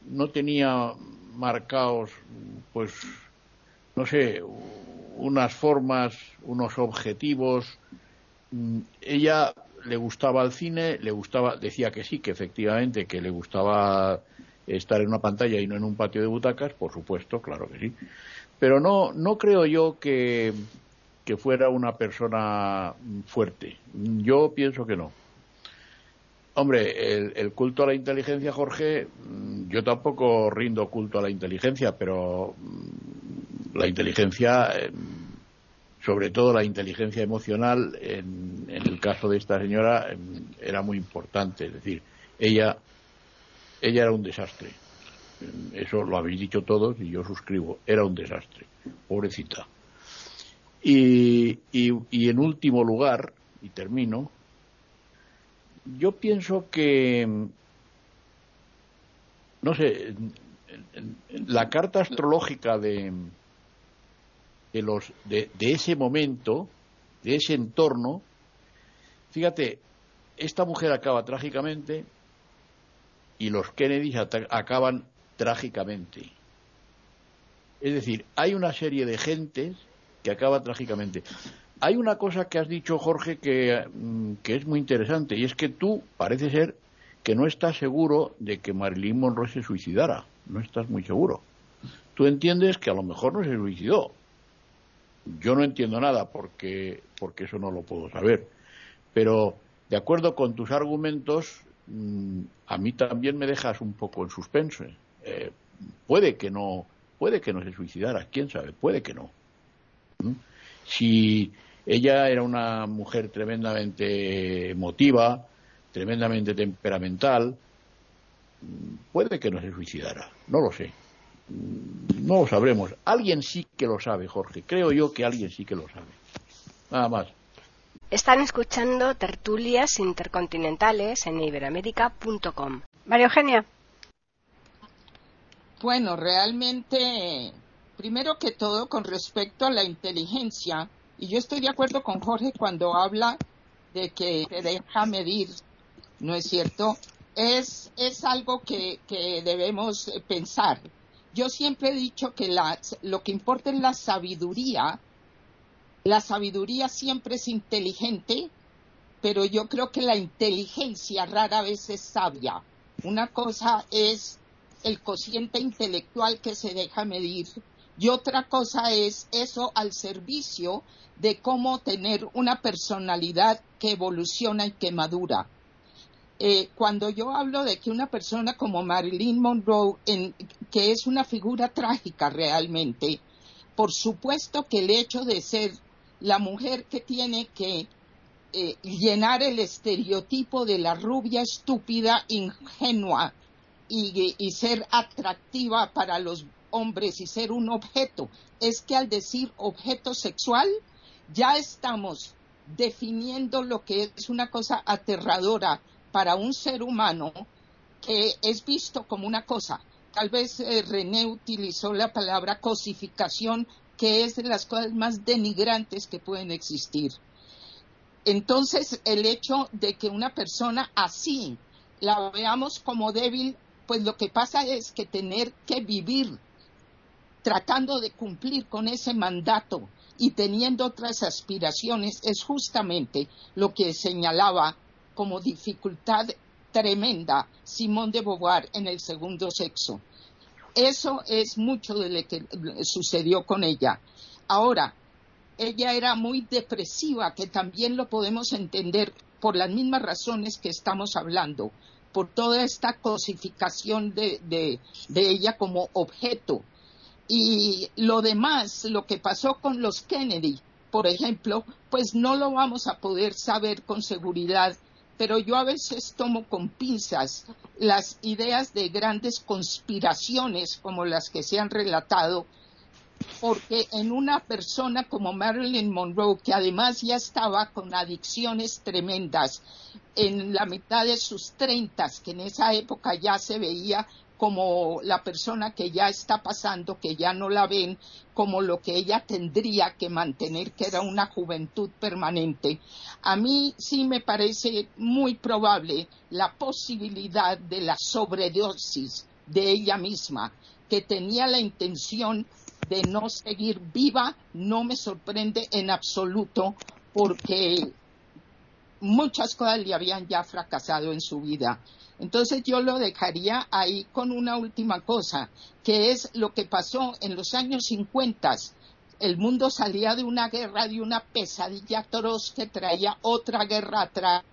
no tenía marcados, pues, no sé, unas formas, unos objetivos. Mm, ella le gustaba el cine, le gustaba, decía que sí, que efectivamente, que le gustaba estar en una pantalla y no en un patio de butacas, por supuesto, claro que sí. Pero no, no creo yo que, que fuera una persona fuerte. Yo pienso que no. Hombre, el, culto a la inteligencia, Jorge, mm, yo tampoco rindo culto a la inteligencia, pero mm, la inteligencia, em, sobre todo la inteligencia emocional, en, el caso de esta señora, em, era muy importante. Es decir, ella, ella era un desastre. Eso lo habéis dicho todos y yo suscribo. Era un desastre. Pobrecita. y en último lugar, y termino, yo pienso que, no sé, la carta astrológica de, de, los, de, ese momento, de ese entorno, fíjate, esta mujer acaba trágicamente y los Kennedy acaban trágicamente. Es decir, hay una serie de gentes que acaba trágicamente. Hay una cosa que has dicho, Jorge, mm, que, es muy interesante, y es que tú parece ser que no estás seguro de que Marilyn Monroe se suicidara. No estás muy seguro. Tú entiendes que a lo mejor no se suicidó. Yo no entiendo nada porque, porque eso no lo puedo saber. Pero, de acuerdo con tus argumentos, mm, a mí también me dejas un poco en suspenso. Eh, puede que no, puede que no se suicidara, quién sabe, puede que no. ¿Mm? Si ella era una mujer tremendamente emotiva, tremendamente temperamental. Puede que no se suicidara, no lo sé. No lo sabremos. Alguien sí que lo sabe, Jorge. Creo yo que alguien sí que lo sabe. Nada más. Están escuchando tertulias intercontinentales en iberamérica.com. María Eugenia. Bueno, realmente, primero que todo, con respecto a la inteligencia, y yo estoy de acuerdo con Jorge cuando habla de que se deja medir, ¿no es cierto? Es, es algo que, que debemos pensar. Yo siempre he dicho que la, lo que importa es la sabiduría. La sabiduría siempre es inteligente, pero yo creo que la inteligencia rara vez es sabia. Una cosa es el cociente intelectual que se deja medir y otra cosa es eso al servicio de cómo tener una personalidad que evoluciona y que madura. Eh, cuando yo hablo de que una persona como Marilyn Monroe, que es una figura trágica realmente, por supuesto que el hecho de ser la mujer que tiene que eh, llenar el estereotipo de la rubia estúpida, ingenua y, ser atractiva para los hombres y ser un objeto, es que al decir objeto sexual, ya estamos definiendo lo que es una cosa aterradora para un ser humano que es visto como una cosa. Tal vez eh, René utilizó la palabra cosificación, que es de las cosas más denigrantes que pueden existir. Entonces, el hecho de que una persona así la veamos como débil, pues lo que pasa es que tener que vivir tratando de cumplir con ese mandato y teniendo otras aspiraciones es justamente lo que señalaba como dificultad tremenda Simón de Beauvoir en el segundo sexo. Eso es mucho de lo que sucedió con ella. Ahora, ella era muy depresiva, que también lo podemos entender por las mismas razones que estamos hablando, por toda esta cosificación de, de ella como objeto. Y lo demás, lo que pasó con los Kennedy, por ejemplo, pues no lo vamos a poder saber con seguridad, pero yo a veces tomo con pinzas las ideas de grandes conspiraciones como las que se han relatado, porque en una persona como Marilyn Monroe, que además ya estaba con adicciones tremendas en la mitad de sus treintas, que en esa época ya se veía como la persona que ya está pasando, que ya no la ven como lo que ella tendría que mantener, que era una juventud permanente. A mí sí me parece muy probable la posibilidad de la sobredosis de ella misma, que tenía la intención de no seguir viva, no me sorprende en absoluto porque muchas cosas le habían ya fracasado en su vida. Entonces yo lo dejaría ahí con una última cosa, que es lo que pasó en los años 50. El mundo salía de una guerra, de una pesadilla atroz que traía otra guerra atrás.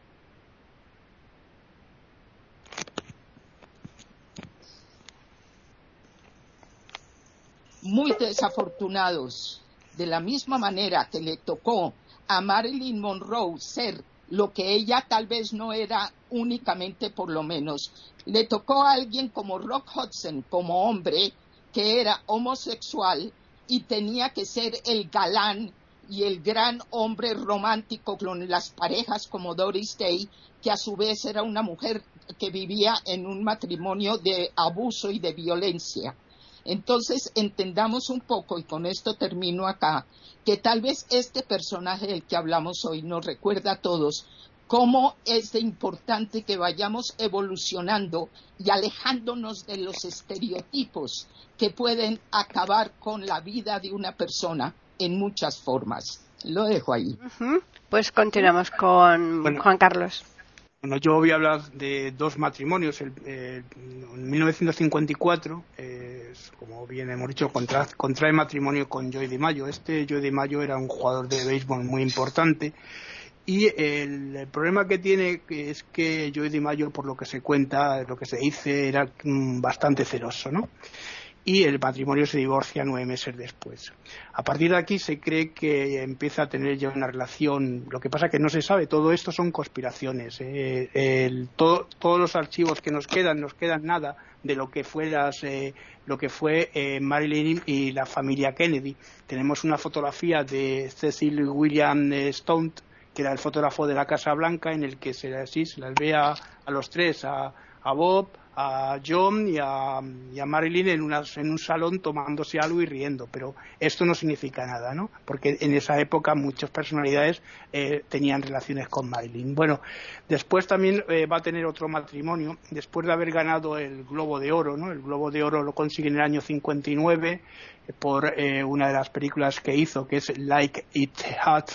Muy desafortunados. De la misma manera que le tocó a Marilyn Monroe ser lo que ella tal vez no era únicamente por lo menos. Le tocó a alguien como Rock Hudson, como hombre, que era homosexual y tenía que ser el galán y el gran hombre romántico con las parejas como Doris Day, que a su vez era una mujer que vivía en un matrimonio de abuso y de violencia. Entonces entendamos un poco, y con esto termino acá, que tal vez este personaje del que hablamos hoy nos recuerda a todos cómo es de importante que vayamos evolucionando y alejándonos de los estereotipos que pueden acabar con la vida de una persona en muchas formas. Lo dejo ahí. Pues continuamos con Juan Carlos. Bueno, yo voy a hablar de dos matrimonios. El, en 1954, como bien hemos dicho, contra, contrae matrimonio con Joey DiMaggio. Este Joey DiMaggio era un jugador de béisbol muy importante. Y el, problema que tiene es que Joey DiMaggio, por lo que se cuenta, lo que se dice, era mm, bastante celoso, ¿no? Y el matrimonio se divorcia nueve meses después. A partir de aquí se cree que empieza a tener ya una relación, lo que pasa que no se sabe, todo esto son conspiraciones. ¿eh? todos los archivos que nos quedan, nos quedan nada de lo que fue eh, lo que fue eh, Marilyn y la familia Kennedy. Tenemos una fotografía de Cecil William Stone, que era el fotógrafo de la Casa Blanca, en el que se, se las ve a, los tres, a Bob, a John y a, Marilyn en, en, un salón tomándose algo y riendo, pero esto no significa nada, ¿no? Porque en esa época muchas personalidades eh, tenían relaciones con Marilyn. Bueno, después también eh, va a tener otro matrimonio, después de haber ganado el Globo de Oro, ¿no? El Globo de Oro lo consigue en el año 59 eh, por una de las películas que hizo, que es Like It Hot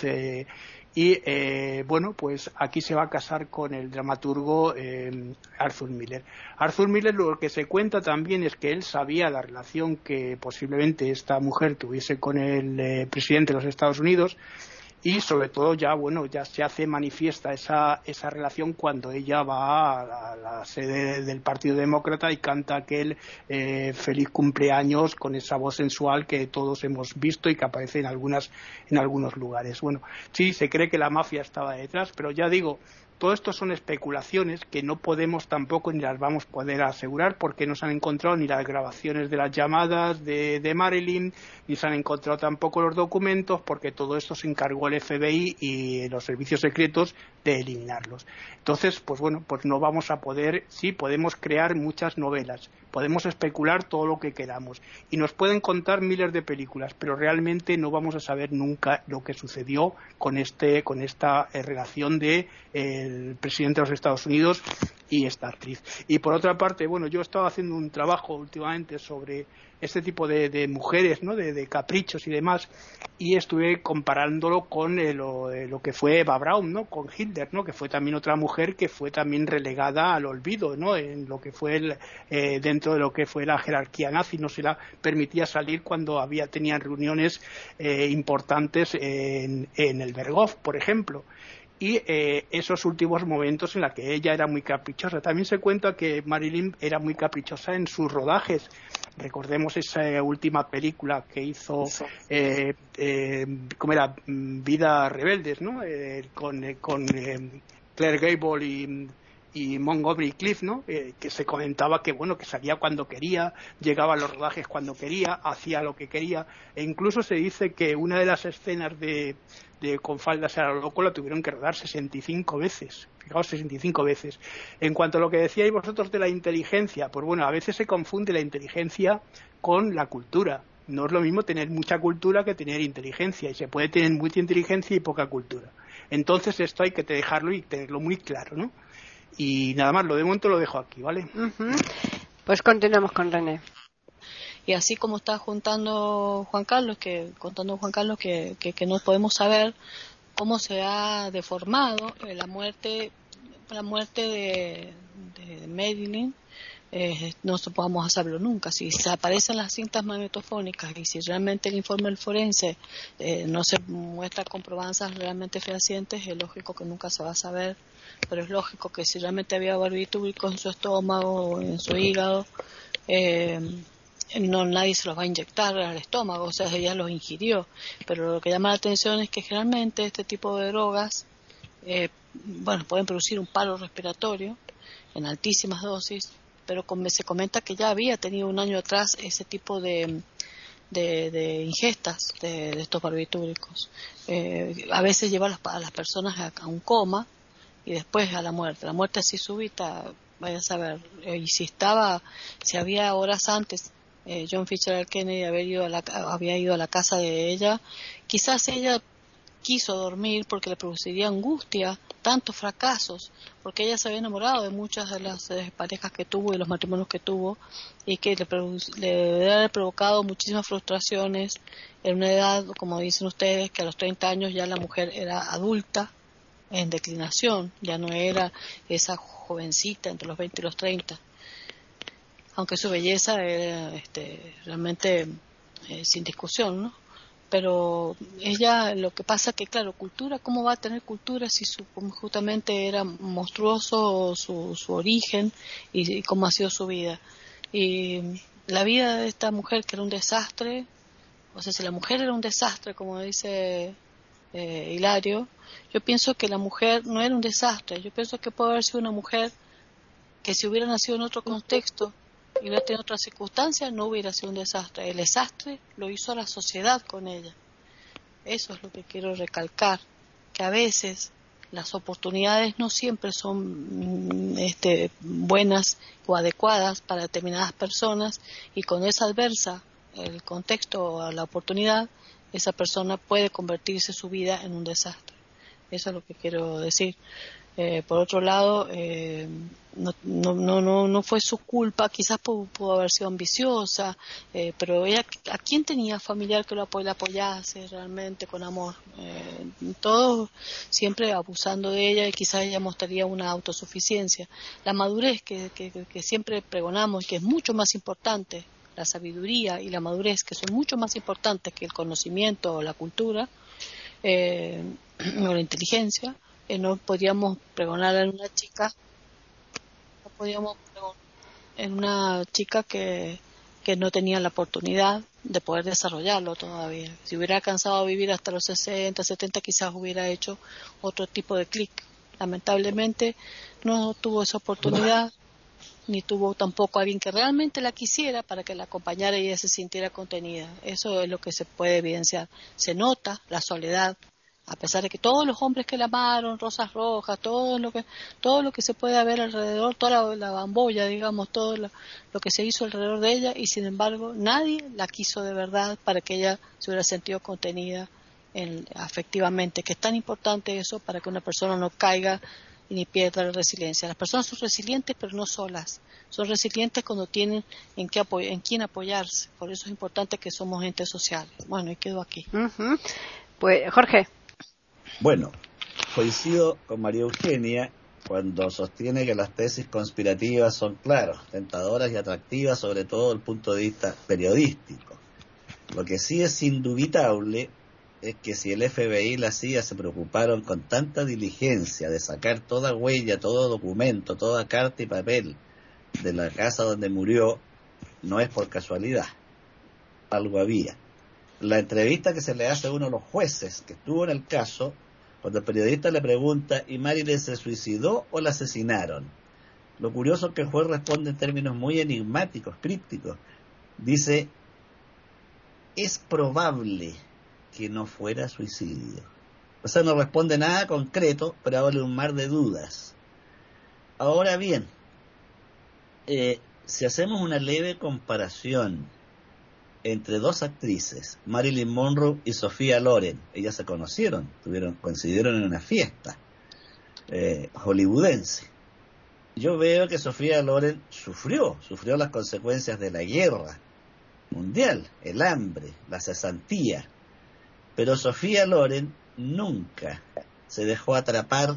y eh, bueno, pues aquí se va a casar con el dramaturgo eh, Arthur Miller. Arthur Miller lo que se cuenta también es que él sabía la relación que posiblemente esta mujer tuviese con el eh, presidente de los Estados Unidos y sobre todo ya bueno ya se hace manifiesta esa, esa relación cuando ella va a la, sede del Partido Demócrata y canta aquel eh, feliz cumpleaños con esa voz sensual que todos hemos visto y que aparece en algunas en algunos lugares. Bueno sí se cree que la mafia estaba detrás pero ya digo todo esto son especulaciones que no podemos tampoco ni las vamos a poder asegurar porque no se han encontrado ni las grabaciones de las llamadas de, Marilyn, ni se han encontrado tampoco los documentos porque todo esto se encargó el FBI y los servicios secretos de eliminarlos. Entonces, pues bueno, pues no vamos a poder, sí, podemos crear muchas novelas, podemos especular todo lo que queramos y nos pueden contar miles de películas, pero realmente no vamos a saber nunca lo que sucedió con este, con esta eh, relación de el presidente de los Estados Unidos y esta actriz. Y por otra parte, bueno, yo he estado haciendo un trabajo últimamente sobre este tipo de, mujeres, ¿no? De, caprichos y demás, y estuve comparándolo con eh, lo, que fue Eva Braun, ¿no? Con Hitler, ¿no? Que fue también otra mujer que fue también relegada al olvido, ¿no? En lo que fue el, eh, dentro de lo que fue la jerarquía nazi, no se la permitía salir cuando había tenían reuniones eh, importantes en, en el Berghof, por ejemplo y eh, esos últimos momentos en los que ella era muy caprichosa. También se cuenta que Marilyn era muy caprichosa en sus rodajes. Recordemos esa última película que hizo, eh, eh, ¿cómo era? Vida Rebeldes, ¿no? Eh, con, con Claire Gable y y Montgomery Cliff, ¿no? que se comentaba que bueno que salía cuando quería, llegaba a los rodajes cuando quería, hacía lo que quería, e incluso se dice que una de las escenas de, de con faldas a lo loco la tuvieron que rodar 65 veces. Fijaos, 65 veces. En cuanto a lo que decíais vosotros de la inteligencia, pues bueno, a veces se confunde la inteligencia con la cultura. No es lo mismo tener mucha cultura que tener inteligencia, y se puede tener mucha inteligencia y poca cultura. Entonces esto hay que dejarlo y tenerlo muy claro, ¿no? Y nada más, lo de momento lo dejo aquí, ¿vale? Pues continuamos con René. Y así como está juntando Juan Carlos, que contando Juan Carlos que, que, no podemos saber cómo se ha deformado eh, la muerte la muerte de, de eh, no podamos hacerlo nunca. Si se aparecen las cintas magnetofónicas y si realmente el informe del forense eh, no se muestra comprobanzas realmente fehacientes, es lógico que nunca se va a saber, pero es lógico que si realmente había barbitúricos en su estómago o en su hígado, eh, no nadie se los va a inyectar al estómago, o sea, ella los ingirió. Pero lo que llama la atención es que generalmente este tipo de drogas, eh, bueno, pueden producir un paro respiratorio en altísimas dosis, pero se comenta que ya había tenido un año atrás ese tipo de, de, ingestas de, estos barbitúricos. Eh, a veces lleva a las, personas a, un coma y después a la muerte. La muerte así súbita, vaya a saber. Eh, y si estaba, si había horas antes eh, John Fisher Kennedy había ido, a la, había ido a la casa de ella, quizás ella quiso dormir porque le produciría angustia, tantos fracasos, porque ella se había enamorado de muchas de las eh, parejas que tuvo y los matrimonios que tuvo y que le, le provocado muchísimas frustraciones en una edad, como dicen ustedes, que a los 30 años ya la mujer era adulta, en declinación, ya no era esa jovencita entre los 20 y los 30, aunque su belleza era este, realmente eh, sin discusión, ¿no? pero ella lo que pasa que claro cultura cómo va a tener cultura si su, justamente era monstruoso su, su origen y, cómo ha sido su vida y la vida de esta mujer que era un desastre o sea si la mujer era un desastre como dice eh, Hilario yo pienso que la mujer no era un desastre. Yo pienso que puede haber sido una mujer que si hubiera nacido en otro contexto hubiera tenido otras circunstancias, no hubiera sido un desastre. El desastre lo hizo la sociedad con ella. Eso es lo que quiero recalcar, que a veces las oportunidades no siempre son mm, este, buenas o adecuadas para determinadas personas y cuando es adversa el contexto o la oportunidad, esa persona puede convertirse su vida en un desastre. Eso es lo que quiero decir. Eh, por otro lado, eh, no, no, no, no fue su culpa, quizás pudo, haber sido ambiciosa, eh, pero ella, ¿a quién tenía familiar que lo apoyase realmente con amor? Eh, todos siempre abusando de ella y quizás ella mostraría una autosuficiencia. La madurez que, que, que siempre pregonamos y que es mucho más importante, la sabiduría y la madurez, que son mucho más importantes que el conocimiento o la cultura, eh, o la inteligencia, no podíamos pregonar en una chica, no podíamos pregonar en una chica que, que no tenía la oportunidad de poder desarrollarlo todavía. Si hubiera alcanzado a vivir hasta los 60, 70, quizás hubiera hecho otro tipo de clic. Lamentablemente no tuvo esa oportunidad, ni tuvo tampoco alguien que realmente la quisiera para que la acompañara y ella se sintiera contenida. Eso es lo que se puede evidenciar. Se nota la soledad, a pesar de que todos los hombres que la amaron, rosas rojas, todo lo que, todo lo que se puede ver alrededor, toda la, bambolla, digamos, todo lo, que se hizo alrededor de ella, y sin embargo nadie la quiso de verdad para que ella se hubiera sentido contenida en, afectivamente, que es tan importante eso para que una persona no caiga ni pierda la resiliencia. Las personas son resilientes, pero no solas. Son resilientes cuando tienen en, qué en quién apoyarse. Por eso es importante que somos entes sociales. Bueno, y quedo aquí. Pues, Jorge. Bueno, coincido con María Eugenia cuando sostiene que las tesis conspirativas son, claro, tentadoras y atractivas, sobre todo desde el punto de vista periodístico. Lo que sí es indubitable es que si el FBI y la CIA se preocuparon con tanta diligencia de sacar toda huella, todo documento, toda carta y papel de la casa donde murió, no es por casualidad. Algo había. La entrevista que se le hace a uno de los jueces que estuvo en el caso cuando el periodista le pregunta, ¿y Marilyn se suicidó o la asesinaron? Lo curioso es que el juez responde en términos muy enigmáticos, crípticos. Dice, es probable que no fuera suicidio. O sea, no responde nada concreto, pero abre un mar de dudas. Ahora bien, eh, si hacemos una leve comparación entre dos actrices, Marilyn Monroe y Sofía Loren. Ellas se conocieron, tuvieron, coincidieron en una fiesta eh, hollywoodense. Yo veo que Sofía Loren sufrió, sufrió las consecuencias de la guerra mundial, el hambre, la cesantía. Pero Sofía Loren nunca se dejó atrapar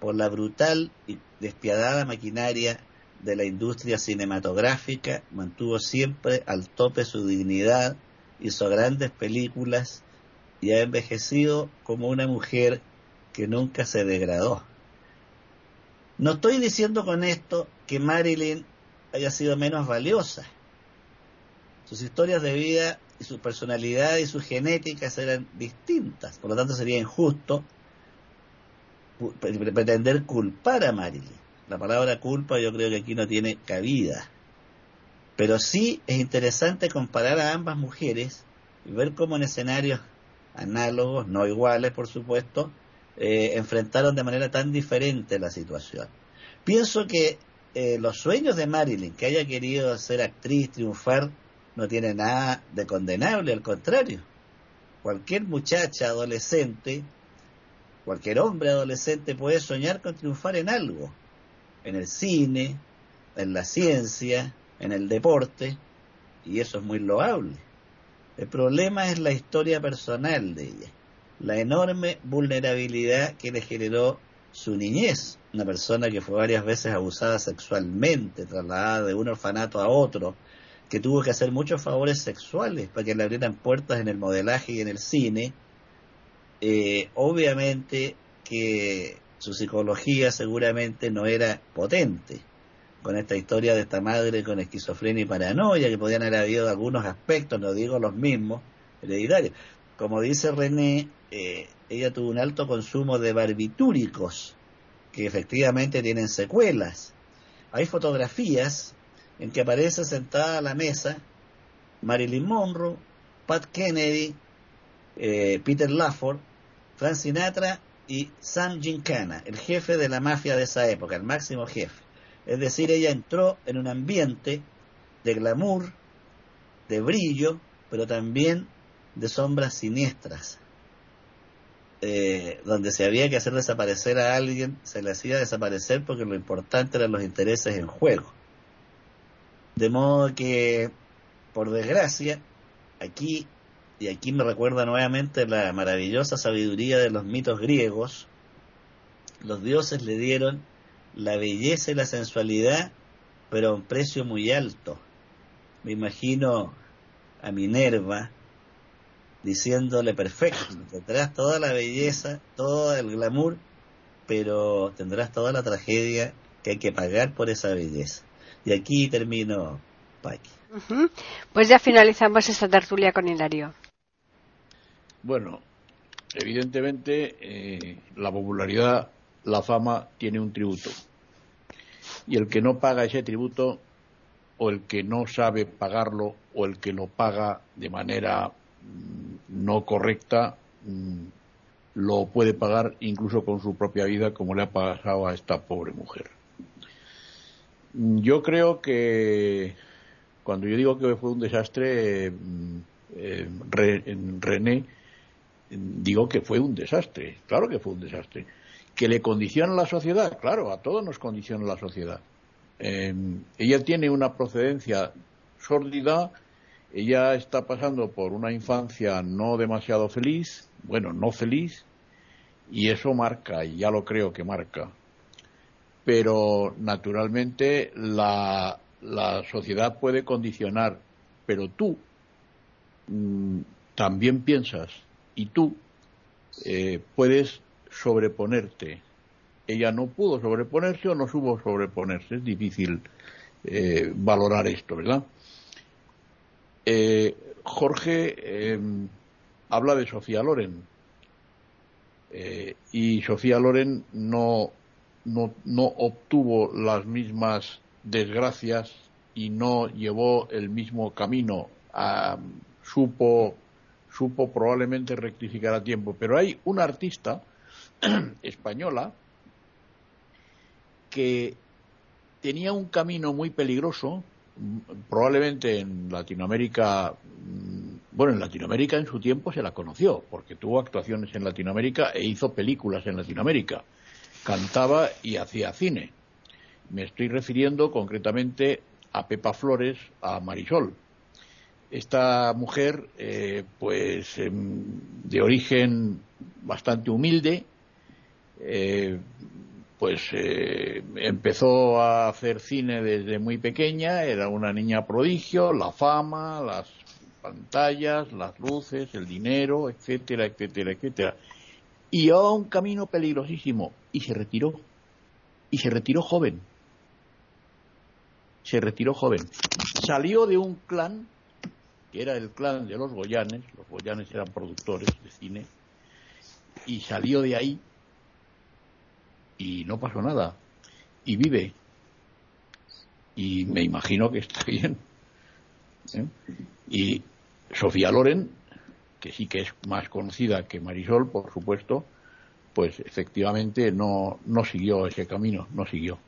por la brutal y despiadada maquinaria de la industria cinematográfica, mantuvo siempre al tope su dignidad, hizo grandes películas y ha envejecido como una mujer que nunca se degradó. No estoy diciendo con esto que Marilyn haya sido menos valiosa. Sus historias de vida y su personalidad y sus genéticas eran distintas, por lo tanto sería injusto pretender culpar a Marilyn. La palabra culpa yo creo que aquí no tiene cabida. Pero sí es interesante comparar a ambas mujeres y ver cómo en escenarios análogos, no iguales por supuesto, eh, enfrentaron de manera tan diferente la situación. Pienso que eh, los sueños de Marilyn, que haya querido ser actriz, triunfar, no tiene nada de condenable, al contrario. Cualquier muchacha adolescente, cualquier hombre adolescente puede soñar con triunfar en algo, en el cine, en la ciencia, en el deporte, y eso es muy loable. El problema es la historia personal de ella, la enorme vulnerabilidad que le generó su niñez, una persona que fue varias veces abusada sexualmente, trasladada de un orfanato a otro, que tuvo que hacer muchos favores sexuales para que le abrieran puertas en el modelaje y en el cine, eh, obviamente que su psicología seguramente no era potente con esta historia de esta madre con esquizofrenia y paranoia, que podían haber habido algunos aspectos, no digo los mismos, hereditarios. Como dice René, eh, ella tuvo un alto consumo de barbitúricos, que efectivamente tienen secuelas. Hay fotografías en que aparece sentada a la mesa Marilyn Monroe, Pat Kennedy, eh, Peter Lafford, Frank Sinatra y Sam Gincana, el jefe de la mafia de esa época, el máximo jefe. Es decir, ella entró en un ambiente de glamour, de brillo, pero también de sombras siniestras. Eh, donde se había que hacer desaparecer a alguien, se le hacía desaparecer porque lo importante eran los intereses en juego. De modo que, por desgracia, aquí, y aquí me recuerda nuevamente la maravillosa sabiduría de los mitos griegos, los dioses le dieron la belleza y la sensualidad, pero a un precio muy alto. Me imagino a Minerva diciéndole perfecto, tendrás toda la belleza, todo el glamour, pero tendrás toda la tragedia que hay que pagar por esa belleza. Y aquí termino, Paqui. Pues ya finalizamos esta tertulia con Hilario. Bueno, evidentemente eh, la popularidad la fama tiene un tributo. Y el que no paga ese tributo, o el que no sabe pagarlo, o el que lo paga de manera mm, no correcta, mm, lo puede pagar incluso con su propia vida, como le ha pasado a esta pobre mujer. Mm, yo creo que cuando yo digo que fue un desastre, eh, René, digo que fue un desastre, claro que fue un desastre que le condiciona la sociedad, claro, a todos nos condiciona la sociedad. Em, ella tiene una procedencia sórdida, ella está pasando por una infancia no demasiado feliz, bueno, no feliz, y eso marca, y ya lo creo que marca. Pero naturalmente la, sociedad puede condicionar, pero tú mm, también piensas y tú eh, puedes sobreponerte. Ella no pudo sobreponerse o no supo sobreponerse. Es difícil eh, valorar esto, ¿verdad? Eh, Jorge em, habla de Sofía Loren. Y Sofía Loren no, no, no obtuvo las mismas desgracias y no llevó el mismo camino. supo, supo probablemente rectificar a tiempo. Pero hay un artista española que tenía un camino muy peligroso, probablemente en Latinoamérica, mm, bueno, en Latinoamérica en su tiempo se la conoció, porque tuvo actuaciones en Latinoamérica e hizo películas en Latinoamérica, cantaba y hacía cine. Me estoy refiriendo concretamente a Pepa Flores, a Marisol. Esta mujer, eh, pues em, de origen bastante humilde, eh, pues eh, empezó a hacer cine desde muy pequeña, era una niña prodigio, la fama, las pantallas, las luces, el dinero, etcétera, etcétera, etcétera. Y a un camino peligrosísimo y se retiró. Y se retiró joven. Se retiró joven. Salió de un clan, que era el clan de los Goyanes, los Goyanes eran productores de cine, y salió de ahí y no pasó nada. Y vive. Y me imagino que está bien. ¿eh? Y Sofía Loren, que sí que es más conocida que Marisol, por supuesto, pues efectivamente no, no siguió ese camino, no siguió.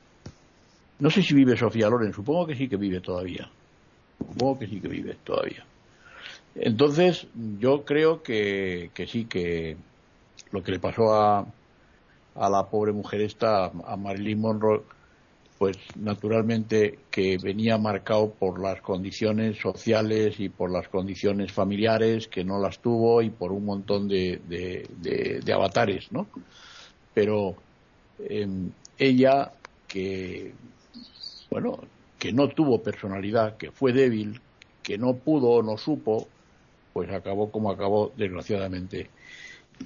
No sé si vive Sofía Loren, supongo que sí que vive todavía. Supongo que sí que vive todavía. Entonces, yo creo que, que sí que lo que le pasó a, a la pobre mujer esta, a Marilyn Monroe, pues naturalmente que venía marcado por las condiciones sociales y por las condiciones familiares que no las tuvo y por un montón de, de, avatares, ¿no? Pero em, ella que, bueno, que no tuvo personalidad, que fue débil, que no pudo o no supo, pues acabó como acabó, desgraciadamente.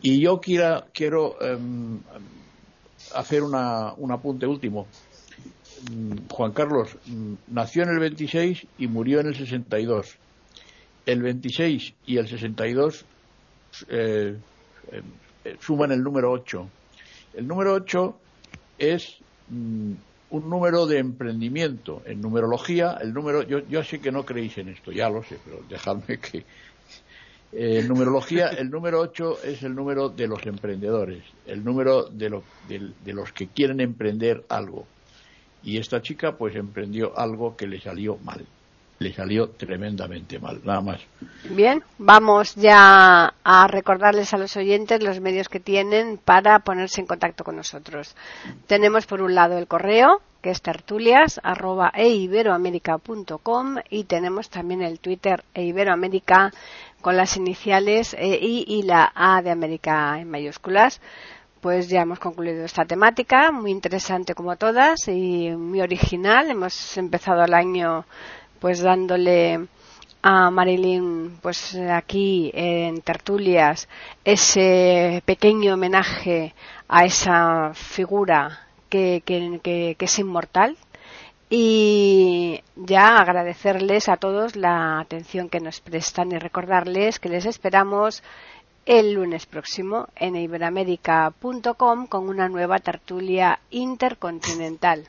Y yo quiera, quiero em, hacer una, un apunte último. Mm, Juan Carlos mm, nació en el 26 y murió en el 62. El 26 y el 62 eh, eh, suman el número 8. El número 8 es mm, un número de emprendimiento. En numerología, el número, yo, yo sé que no creéis en esto, ya lo sé, pero dejadme que, en numerología, el número 8 es el número de los emprendedores, el número de, de, los que quieren emprender algo. Y esta chica pues emprendió algo que le salió mal. Le salió tremendamente mal, nada más. Bien, vamos ya a recordarles a los oyentes los medios que tienen para ponerse en contacto con nosotros. Tenemos por un lado el correo, que es tertulias y tenemos también el Twitter eiberoamérica con las iniciales e, I y la A de América en mayúsculas. Pues ya hemos concluido esta temática, muy interesante como todas y muy original. Hemos empezado el año pues dándole a Marilyn pues aquí en tertulias ese pequeño homenaje a esa figura que es inmortal y ya agradecerles a todos la atención que nos prestan y recordarles que les esperamos el lunes próximo en iberamérica.com con una nueva tertulia intercontinental.